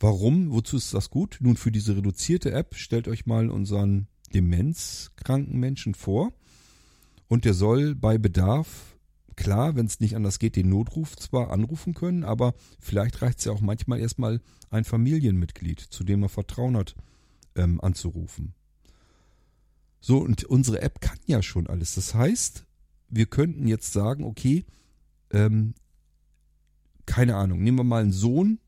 Warum? Wozu ist das gut? Nun, für diese reduzierte App stellt euch mal unseren demenzkranken Menschen vor und der soll bei Bedarf klar, wenn es nicht anders geht, den Notruf zwar anrufen können, aber vielleicht reicht es ja auch manchmal erstmal ein Familienmitglied, zu dem man Vertrauen hat, ähm, anzurufen. So, und unsere App kann ja schon alles. Das heißt, wir könnten jetzt sagen, okay, ähm, keine Ahnung, nehmen wir mal einen Sohn,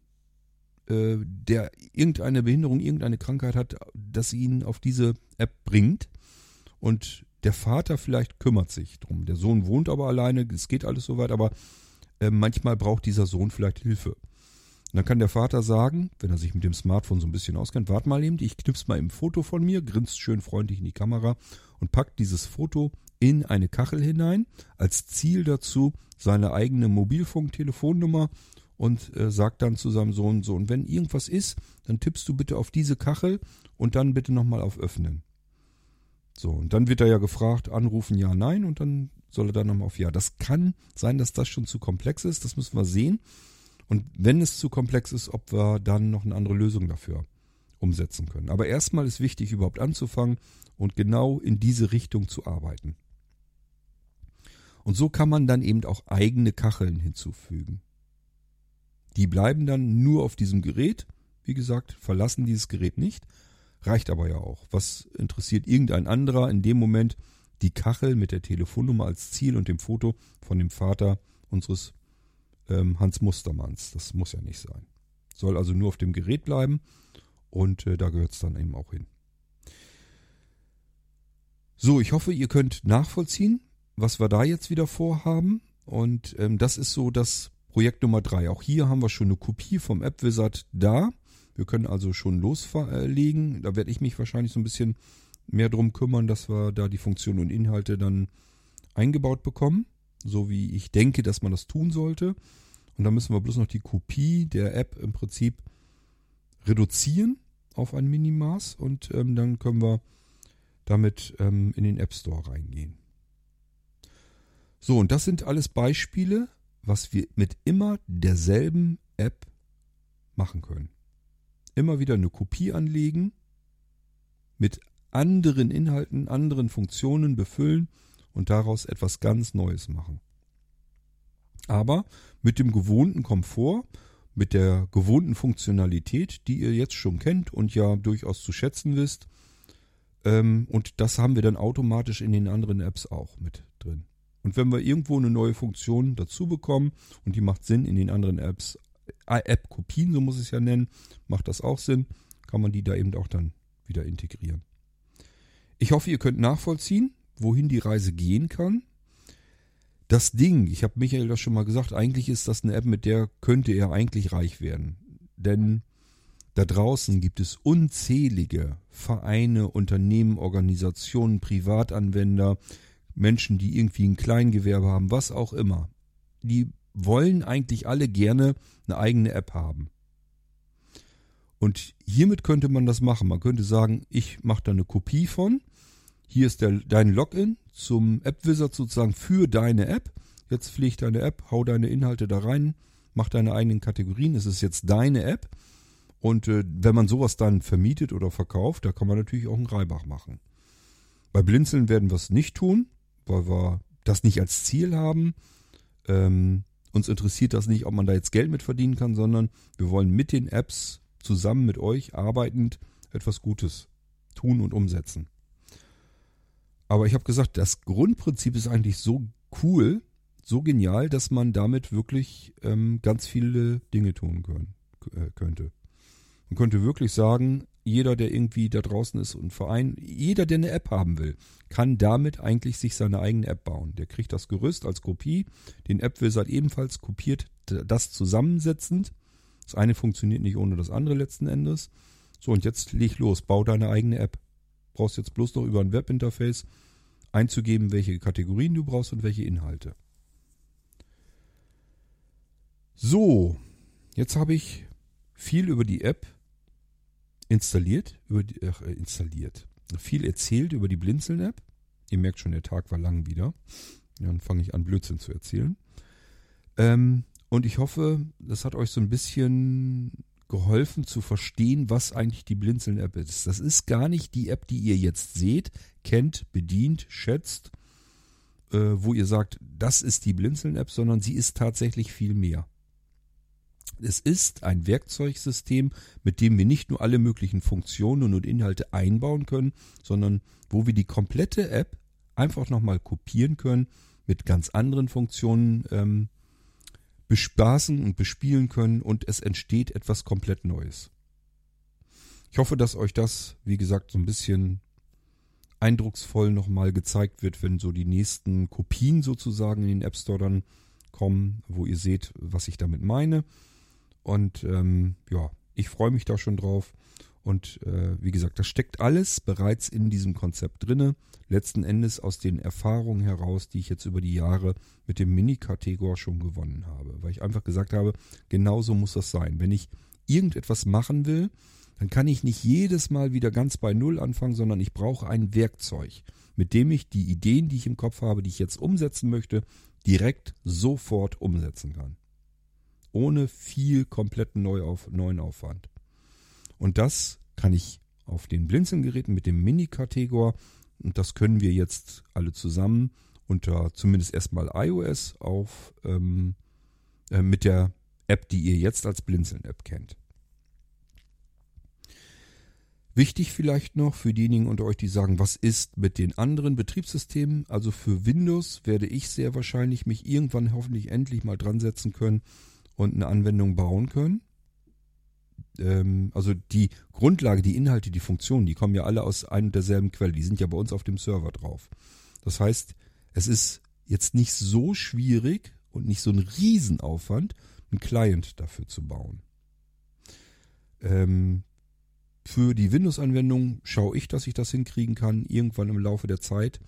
äh, der irgendeine Behinderung, irgendeine Krankheit hat, das ihn auf diese App bringt. Und der Vater vielleicht kümmert sich drum. Der Sohn wohnt aber alleine, es geht alles soweit, aber äh, manchmal braucht dieser Sohn vielleicht Hilfe. Und dann kann der Vater sagen, wenn er sich mit dem Smartphone so ein bisschen auskennt, warte mal eben, ich knips mal ein Foto von mir, grinst schön freundlich in die Kamera und packt dieses Foto in eine Kachel hinein, als Ziel dazu seine eigene Mobilfunktelefonnummer und äh, sagt dann zu seinem Sohn so, und wenn irgendwas ist, dann tippst du bitte auf diese Kachel und dann bitte nochmal auf Öffnen. So, und dann wird er ja gefragt, anrufen, ja, nein, und dann soll er dann nochmal auf ja. Das kann sein, dass das schon zu komplex ist, das müssen wir sehen. Und wenn es zu komplex ist, ob wir dann noch eine andere Lösung dafür umsetzen können. Aber erstmal ist wichtig, überhaupt anzufangen und genau in diese Richtung zu arbeiten. Und so kann man dann eben auch eigene Kacheln hinzufügen. Die bleiben dann nur auf diesem Gerät. Wie gesagt, verlassen dieses Gerät nicht, Reicht aber ja auch. Was interessiert irgendein anderer in dem Moment die Kachel mit der Telefonnummer als Ziel und dem Foto von dem Vater unseres ähm, Hans Mustermanns? Das muss ja nicht sein. Soll also nur auf dem Gerät bleiben und äh, da gehört es dann eben auch hin. So, ich hoffe, ihr könnt nachvollziehen, was wir da jetzt wieder vorhaben. Und ähm, das ist so das Projekt Nummer drei. Auch hier haben wir schon eine Kopie vom App Wizard da. Wir können also schon loslegen. Da werde ich mich wahrscheinlich so ein bisschen mehr drum kümmern, dass wir da die Funktionen und Inhalte dann eingebaut bekommen, so wie ich denke, dass man das tun sollte. Und dann müssen wir bloß noch die Kopie der App im Prinzip reduzieren auf ein Minimaß und ähm, dann können wir damit ähm, in den App Store reingehen. So, und das sind alles Beispiele, was wir mit immer derselben App machen können. Immer wieder eine Kopie anlegen, mit anderen Inhalten, anderen Funktionen befüllen und daraus etwas ganz Neues machen. Aber mit dem gewohnten Komfort, mit der gewohnten Funktionalität, die ihr jetzt schon kennt und ja durchaus zu schätzen wisst. Ähm, und das haben wir dann automatisch in den anderen Apps auch mit drin. Und wenn wir irgendwo eine neue Funktion dazu bekommen und die macht Sinn in den anderen Apps, äh, App-Kopien, so muss ich es ja nennen, macht das auch Sinn, kann man die da eben auch dann wieder integrieren. Ich hoffe, ihr könnt nachvollziehen, wohin die Reise gehen kann. Das Ding, ich habe Michael das schon mal gesagt, eigentlich ist das eine App, mit der könnte er eigentlich reich werden. Denn da draußen gibt es unzählige Vereine, Unternehmen, Organisationen, Privatanwender, Menschen, die irgendwie ein Kleingewerbe haben, was auch immer. Die wollen eigentlich alle gerne eine eigene App haben. Und hiermit könnte man das machen. Man könnte sagen, ich mache da eine Kopie von. Hier ist der, dein Login zum App-Wizard sozusagen für deine App. Jetzt pflegt deine App, hau deine Inhalte da rein, mach deine eigenen Kategorien. Es ist jetzt deine App. Und äh, wenn man sowas dann vermietet oder verkauft, da kann man natürlich auch einen Reibach machen. Bei Blinzeln werden wir es nicht tun, weil wir das nicht als Ziel haben. Ähm, uns interessiert das nicht, ob man da jetzt Geld mit verdienen kann, sondern wir wollen mit den Apps zusammen mit euch arbeitend etwas Gutes tun und umsetzen. Aber ich habe gesagt, das Grundprinzip ist eigentlich so cool, so genial, dass man damit wirklich ähm, ganz viele Dinge tun können, äh, könnte. Man könnte wirklich sagen, jeder, der irgendwie da draußen ist und Verein, jeder, der eine App haben will, kann damit eigentlich sich seine eigene App bauen. Der kriegt das Gerüst als Kopie, den App-Wizard ebenfalls kopiert, das zusammensetzend das eine funktioniert nicht ohne das andere letzten Endes. So, und jetzt leg los, bau deine eigene App. Brauchst jetzt bloß noch über ein Webinterface einzugeben, welche Kategorien du brauchst und welche Inhalte. So, jetzt habe ich viel über die App installiert, über die, ach, äh, installiert. Viel erzählt über die Blinzeln-App. Ihr merkt schon, der Tag war lang wieder. Dann fange ich an, Blödsinn zu erzählen. Ähm, und ich hoffe, das hat euch so ein bisschen geholfen zu verstehen, was eigentlich die Blinzeln-App ist. Das ist gar nicht die App, die ihr jetzt seht, kennt, bedient, schätzt, äh, wo ihr sagt, das ist die Blinzeln-App, sondern sie ist tatsächlich viel mehr. Es ist ein Werkzeugsystem, mit dem wir nicht nur alle möglichen Funktionen und Inhalte einbauen können, sondern wo wir die komplette App einfach nochmal kopieren können, mit ganz anderen Funktionen ähm, bespaßen und bespielen können und es entsteht etwas komplett Neues. Ich hoffe, dass euch das, wie gesagt, so ein bisschen eindrucksvoll nochmal gezeigt wird, wenn so die nächsten Kopien sozusagen in den App Store dann kommen, wo ihr seht, was ich damit meine. Und ähm, ja, ich freue mich da schon drauf. Und äh, wie gesagt, das steckt alles bereits in diesem Konzept drinne. Letzten Endes aus den Erfahrungen heraus, die ich jetzt über die Jahre mit dem Mini-Kategor schon gewonnen habe. Weil ich einfach gesagt habe, genauso muss das sein. Wenn ich irgendetwas machen will, dann kann ich nicht jedes Mal wieder ganz bei Null anfangen, sondern ich brauche ein Werkzeug, mit dem ich die Ideen, die ich im Kopf habe, die ich jetzt umsetzen möchte, direkt sofort umsetzen kann. Ohne viel kompletten Neuauf neuen Aufwand. Und das kann ich auf den Blinzeln-Geräten mit dem Mini-Kategor und das können wir jetzt alle zusammen unter zumindest erstmal iOS auf ähm, äh, mit der App, die ihr jetzt als Blinzeln-App kennt. Wichtig vielleicht noch für diejenigen unter euch, die sagen, was ist mit den anderen Betriebssystemen? Also für Windows werde ich sehr wahrscheinlich mich irgendwann hoffentlich endlich mal dran setzen können und eine Anwendung bauen können ähm, also die Grundlage, die Inhalte, die Funktionen, die kommen ja alle aus ein und derselben Quelle. Die sind ja bei uns auf dem Server drauf. Das heißt, es ist jetzt nicht so schwierig und nicht so ein Riesenaufwand, einen Client dafür zu bauen. Ähm, für die Windows-Anwendung schaue ich, dass ich das hinkriegen kann, irgendwann im Laufe der Zeit.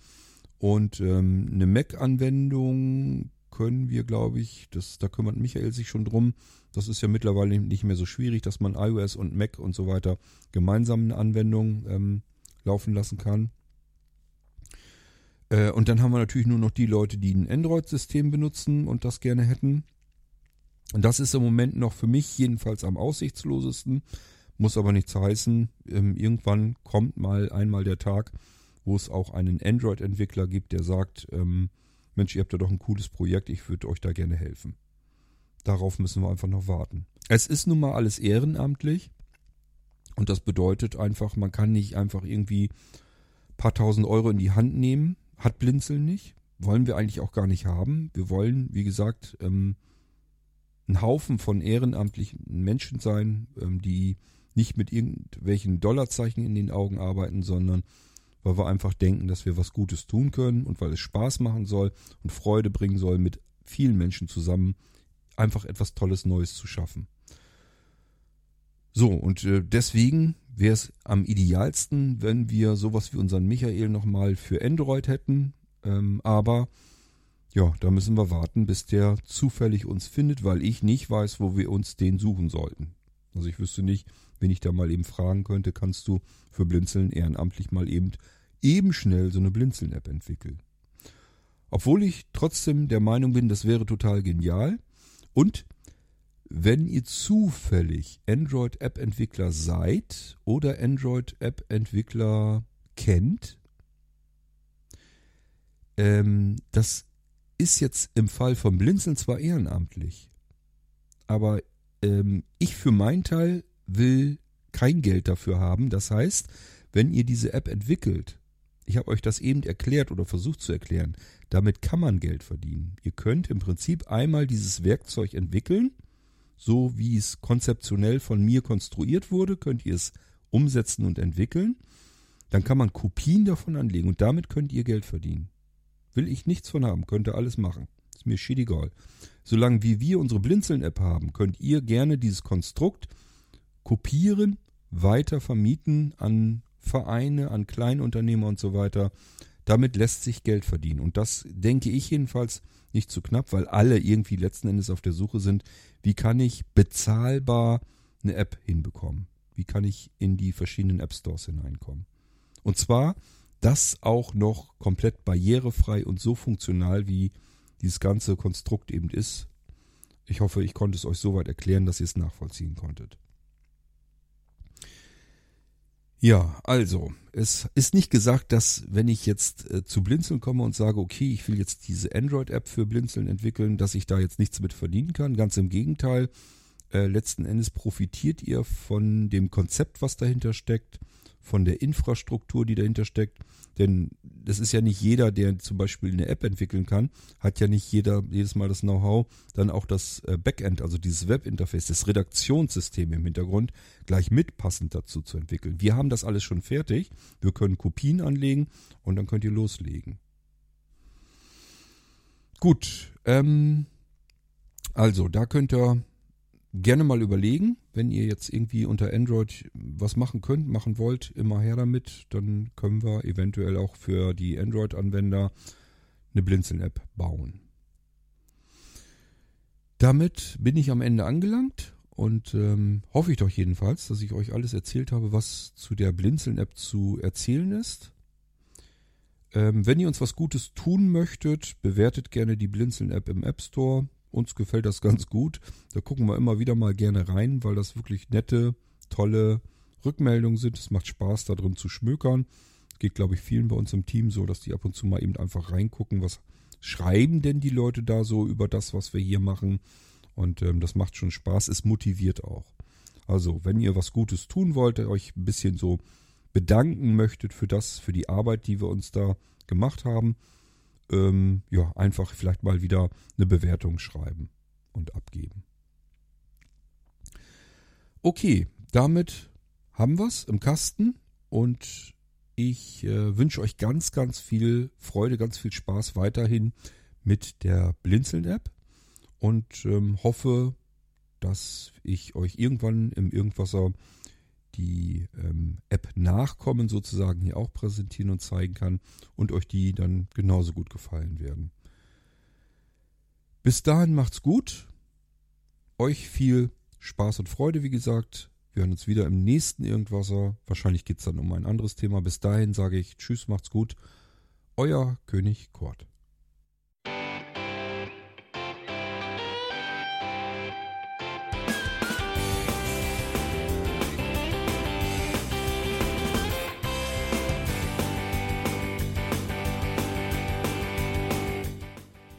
Und ähm, eine Mac-Anwendung können wir, glaube ich, das, da kümmert Michael sich schon drum. Das ist ja mittlerweile nicht mehr so schwierig, dass man iOS und Mac und so weiter gemeinsam eine Anwendung ähm, laufen lassen kann. Äh, und dann haben wir natürlich nur noch die Leute, die ein Android-System benutzen und das gerne hätten. Und das ist im Moment noch für mich jedenfalls am aussichtslosesten. Muss aber nichts heißen. Ähm, irgendwann kommt mal einmal der Tag, wo es auch einen Android-Entwickler gibt, der sagt, ähm, Mensch, ihr habt da doch ein cooles Projekt, ich würde euch da gerne helfen. Darauf müssen wir einfach noch warten. Es ist nun mal alles ehrenamtlich und das bedeutet einfach, man kann nicht einfach irgendwie paar tausend Euro in die Hand nehmen, hat Blinzeln nicht, wollen wir eigentlich auch gar nicht haben. Wir wollen, wie gesagt, ähm, ein Haufen von ehrenamtlichen Menschen sein, ähm, die nicht mit irgendwelchen Dollarzeichen in den Augen arbeiten, sondern weil wir einfach denken, dass wir was Gutes tun können und weil es Spaß machen soll und Freude bringen soll, mit vielen Menschen zusammen einfach etwas Tolles Neues zu schaffen. So, und äh, deswegen wäre es am idealsten, wenn wir sowas wie unseren Michael nochmal für Android hätten. Ähm, aber ja, da müssen wir warten, bis der zufällig uns findet, weil ich nicht weiß, wo wir uns den suchen sollten. Also ich wüsste nicht, wenn ich da mal eben fragen könnte, kannst du für Blinzeln ehrenamtlich mal eben eben schnell so eine Blinzeln-App entwickeln. Obwohl ich trotzdem der Meinung bin, das wäre total genial. Und wenn ihr zufällig Android-App-Entwickler seid oder Android-App-Entwickler kennt, ähm, das ist jetzt im Fall von Blinzeln zwar ehrenamtlich, aber ähm, ich für meinen Teil will kein Geld dafür haben. Das heißt, wenn ihr diese App entwickelt, ich habe euch das eben erklärt oder versucht zu erklären, damit kann man Geld verdienen. Ihr könnt im Prinzip einmal dieses Werkzeug entwickeln, so wie es konzeptionell von mir konstruiert wurde, könnt ihr es umsetzen und entwickeln. Dann kann man Kopien davon anlegen und damit könnt ihr Geld verdienen. Will ich nichts von haben, könnt ihr alles machen. Ist mir shit egal. Solange wie wir unsere Blinzeln-App haben, könnt ihr gerne dieses Konstrukt kopieren, weiter vermieten an Vereine, an Kleinunternehmer und so weiter. Damit lässt sich Geld verdienen. Und das denke ich jedenfalls nicht zu knapp, weil alle irgendwie letzten Endes auf der Suche sind, wie kann ich bezahlbar eine App hinbekommen? Wie kann ich in die verschiedenen App Stores hineinkommen? Und zwar das auch noch komplett barrierefrei und so funktional, wie dieses ganze Konstrukt eben ist. Ich hoffe, ich konnte es euch soweit erklären, dass ihr es nachvollziehen konntet. Ja, also, es ist nicht gesagt, dass wenn ich jetzt äh, zu Blinzeln komme und sage, okay, ich will jetzt diese Android-App für Blinzeln entwickeln, dass ich da jetzt nichts mit verdienen kann. Ganz im Gegenteil, äh, letzten Endes profitiert ihr von dem Konzept, was dahinter steckt von der Infrastruktur, die dahinter steckt. Denn das ist ja nicht jeder, der zum Beispiel eine App entwickeln kann, hat ja nicht jeder jedes Mal das Know-how, dann auch das äh, Backend, also dieses Webinterface, das Redaktionssystem im Hintergrund gleich mitpassend dazu zu entwickeln. Wir haben das alles schon fertig. Wir können Kopien anlegen und dann könnt ihr loslegen. Gut, ähm, also da könnt ihr gerne mal überlegen, wenn ihr jetzt irgendwie unter Android was machen könnt, machen wollt, immer her damit. Dann können wir eventuell auch für die Android-Anwender eine Blinzeln-App bauen. Damit bin ich am Ende angelangt und ähm, hoffe ich doch jedenfalls, dass ich euch alles erzählt habe, was zu der Blinzeln-App zu erzählen ist. Ähm, wenn ihr uns was Gutes tun möchtet, bewertet gerne die Blinzeln-App im App Store. Uns gefällt das ganz gut. Da gucken wir immer wieder mal gerne rein, weil das wirklich nette, tolle Rückmeldungen sind. Es macht Spaß, da drin zu schmökern. Geht, glaube ich, vielen bei uns im Team so, dass die ab und zu mal eben einfach reingucken, was schreiben denn die Leute da so über das, was wir hier machen. Und ähm, das macht schon Spaß, es motiviert auch. Also, wenn ihr was Gutes tun wollt, euch ein bisschen so bedanken möchtet für das, für die Arbeit, die wir uns da gemacht haben, ähm, ja, einfach vielleicht mal wieder eine Bewertung schreiben und abgeben. Okay, damit haben wir es im Kasten und ich äh, wünsche euch ganz, ganz viel Freude, ganz viel Spaß weiterhin mit der Blinzeln-App und ähm, hoffe, dass ich euch irgendwann im Irgendwasser die ähm, App Nachkommen sozusagen hier auch präsentieren und zeigen kann und euch die dann genauso gut gefallen werden. Bis dahin macht's gut. Euch viel Spaß und Freude, wie gesagt. Wir hören uns wieder im nächsten Irgendwasser. Wahrscheinlich geht's dann um ein anderes Thema. Bis dahin sage ich Tschüss, macht's gut. Euer König Kurt.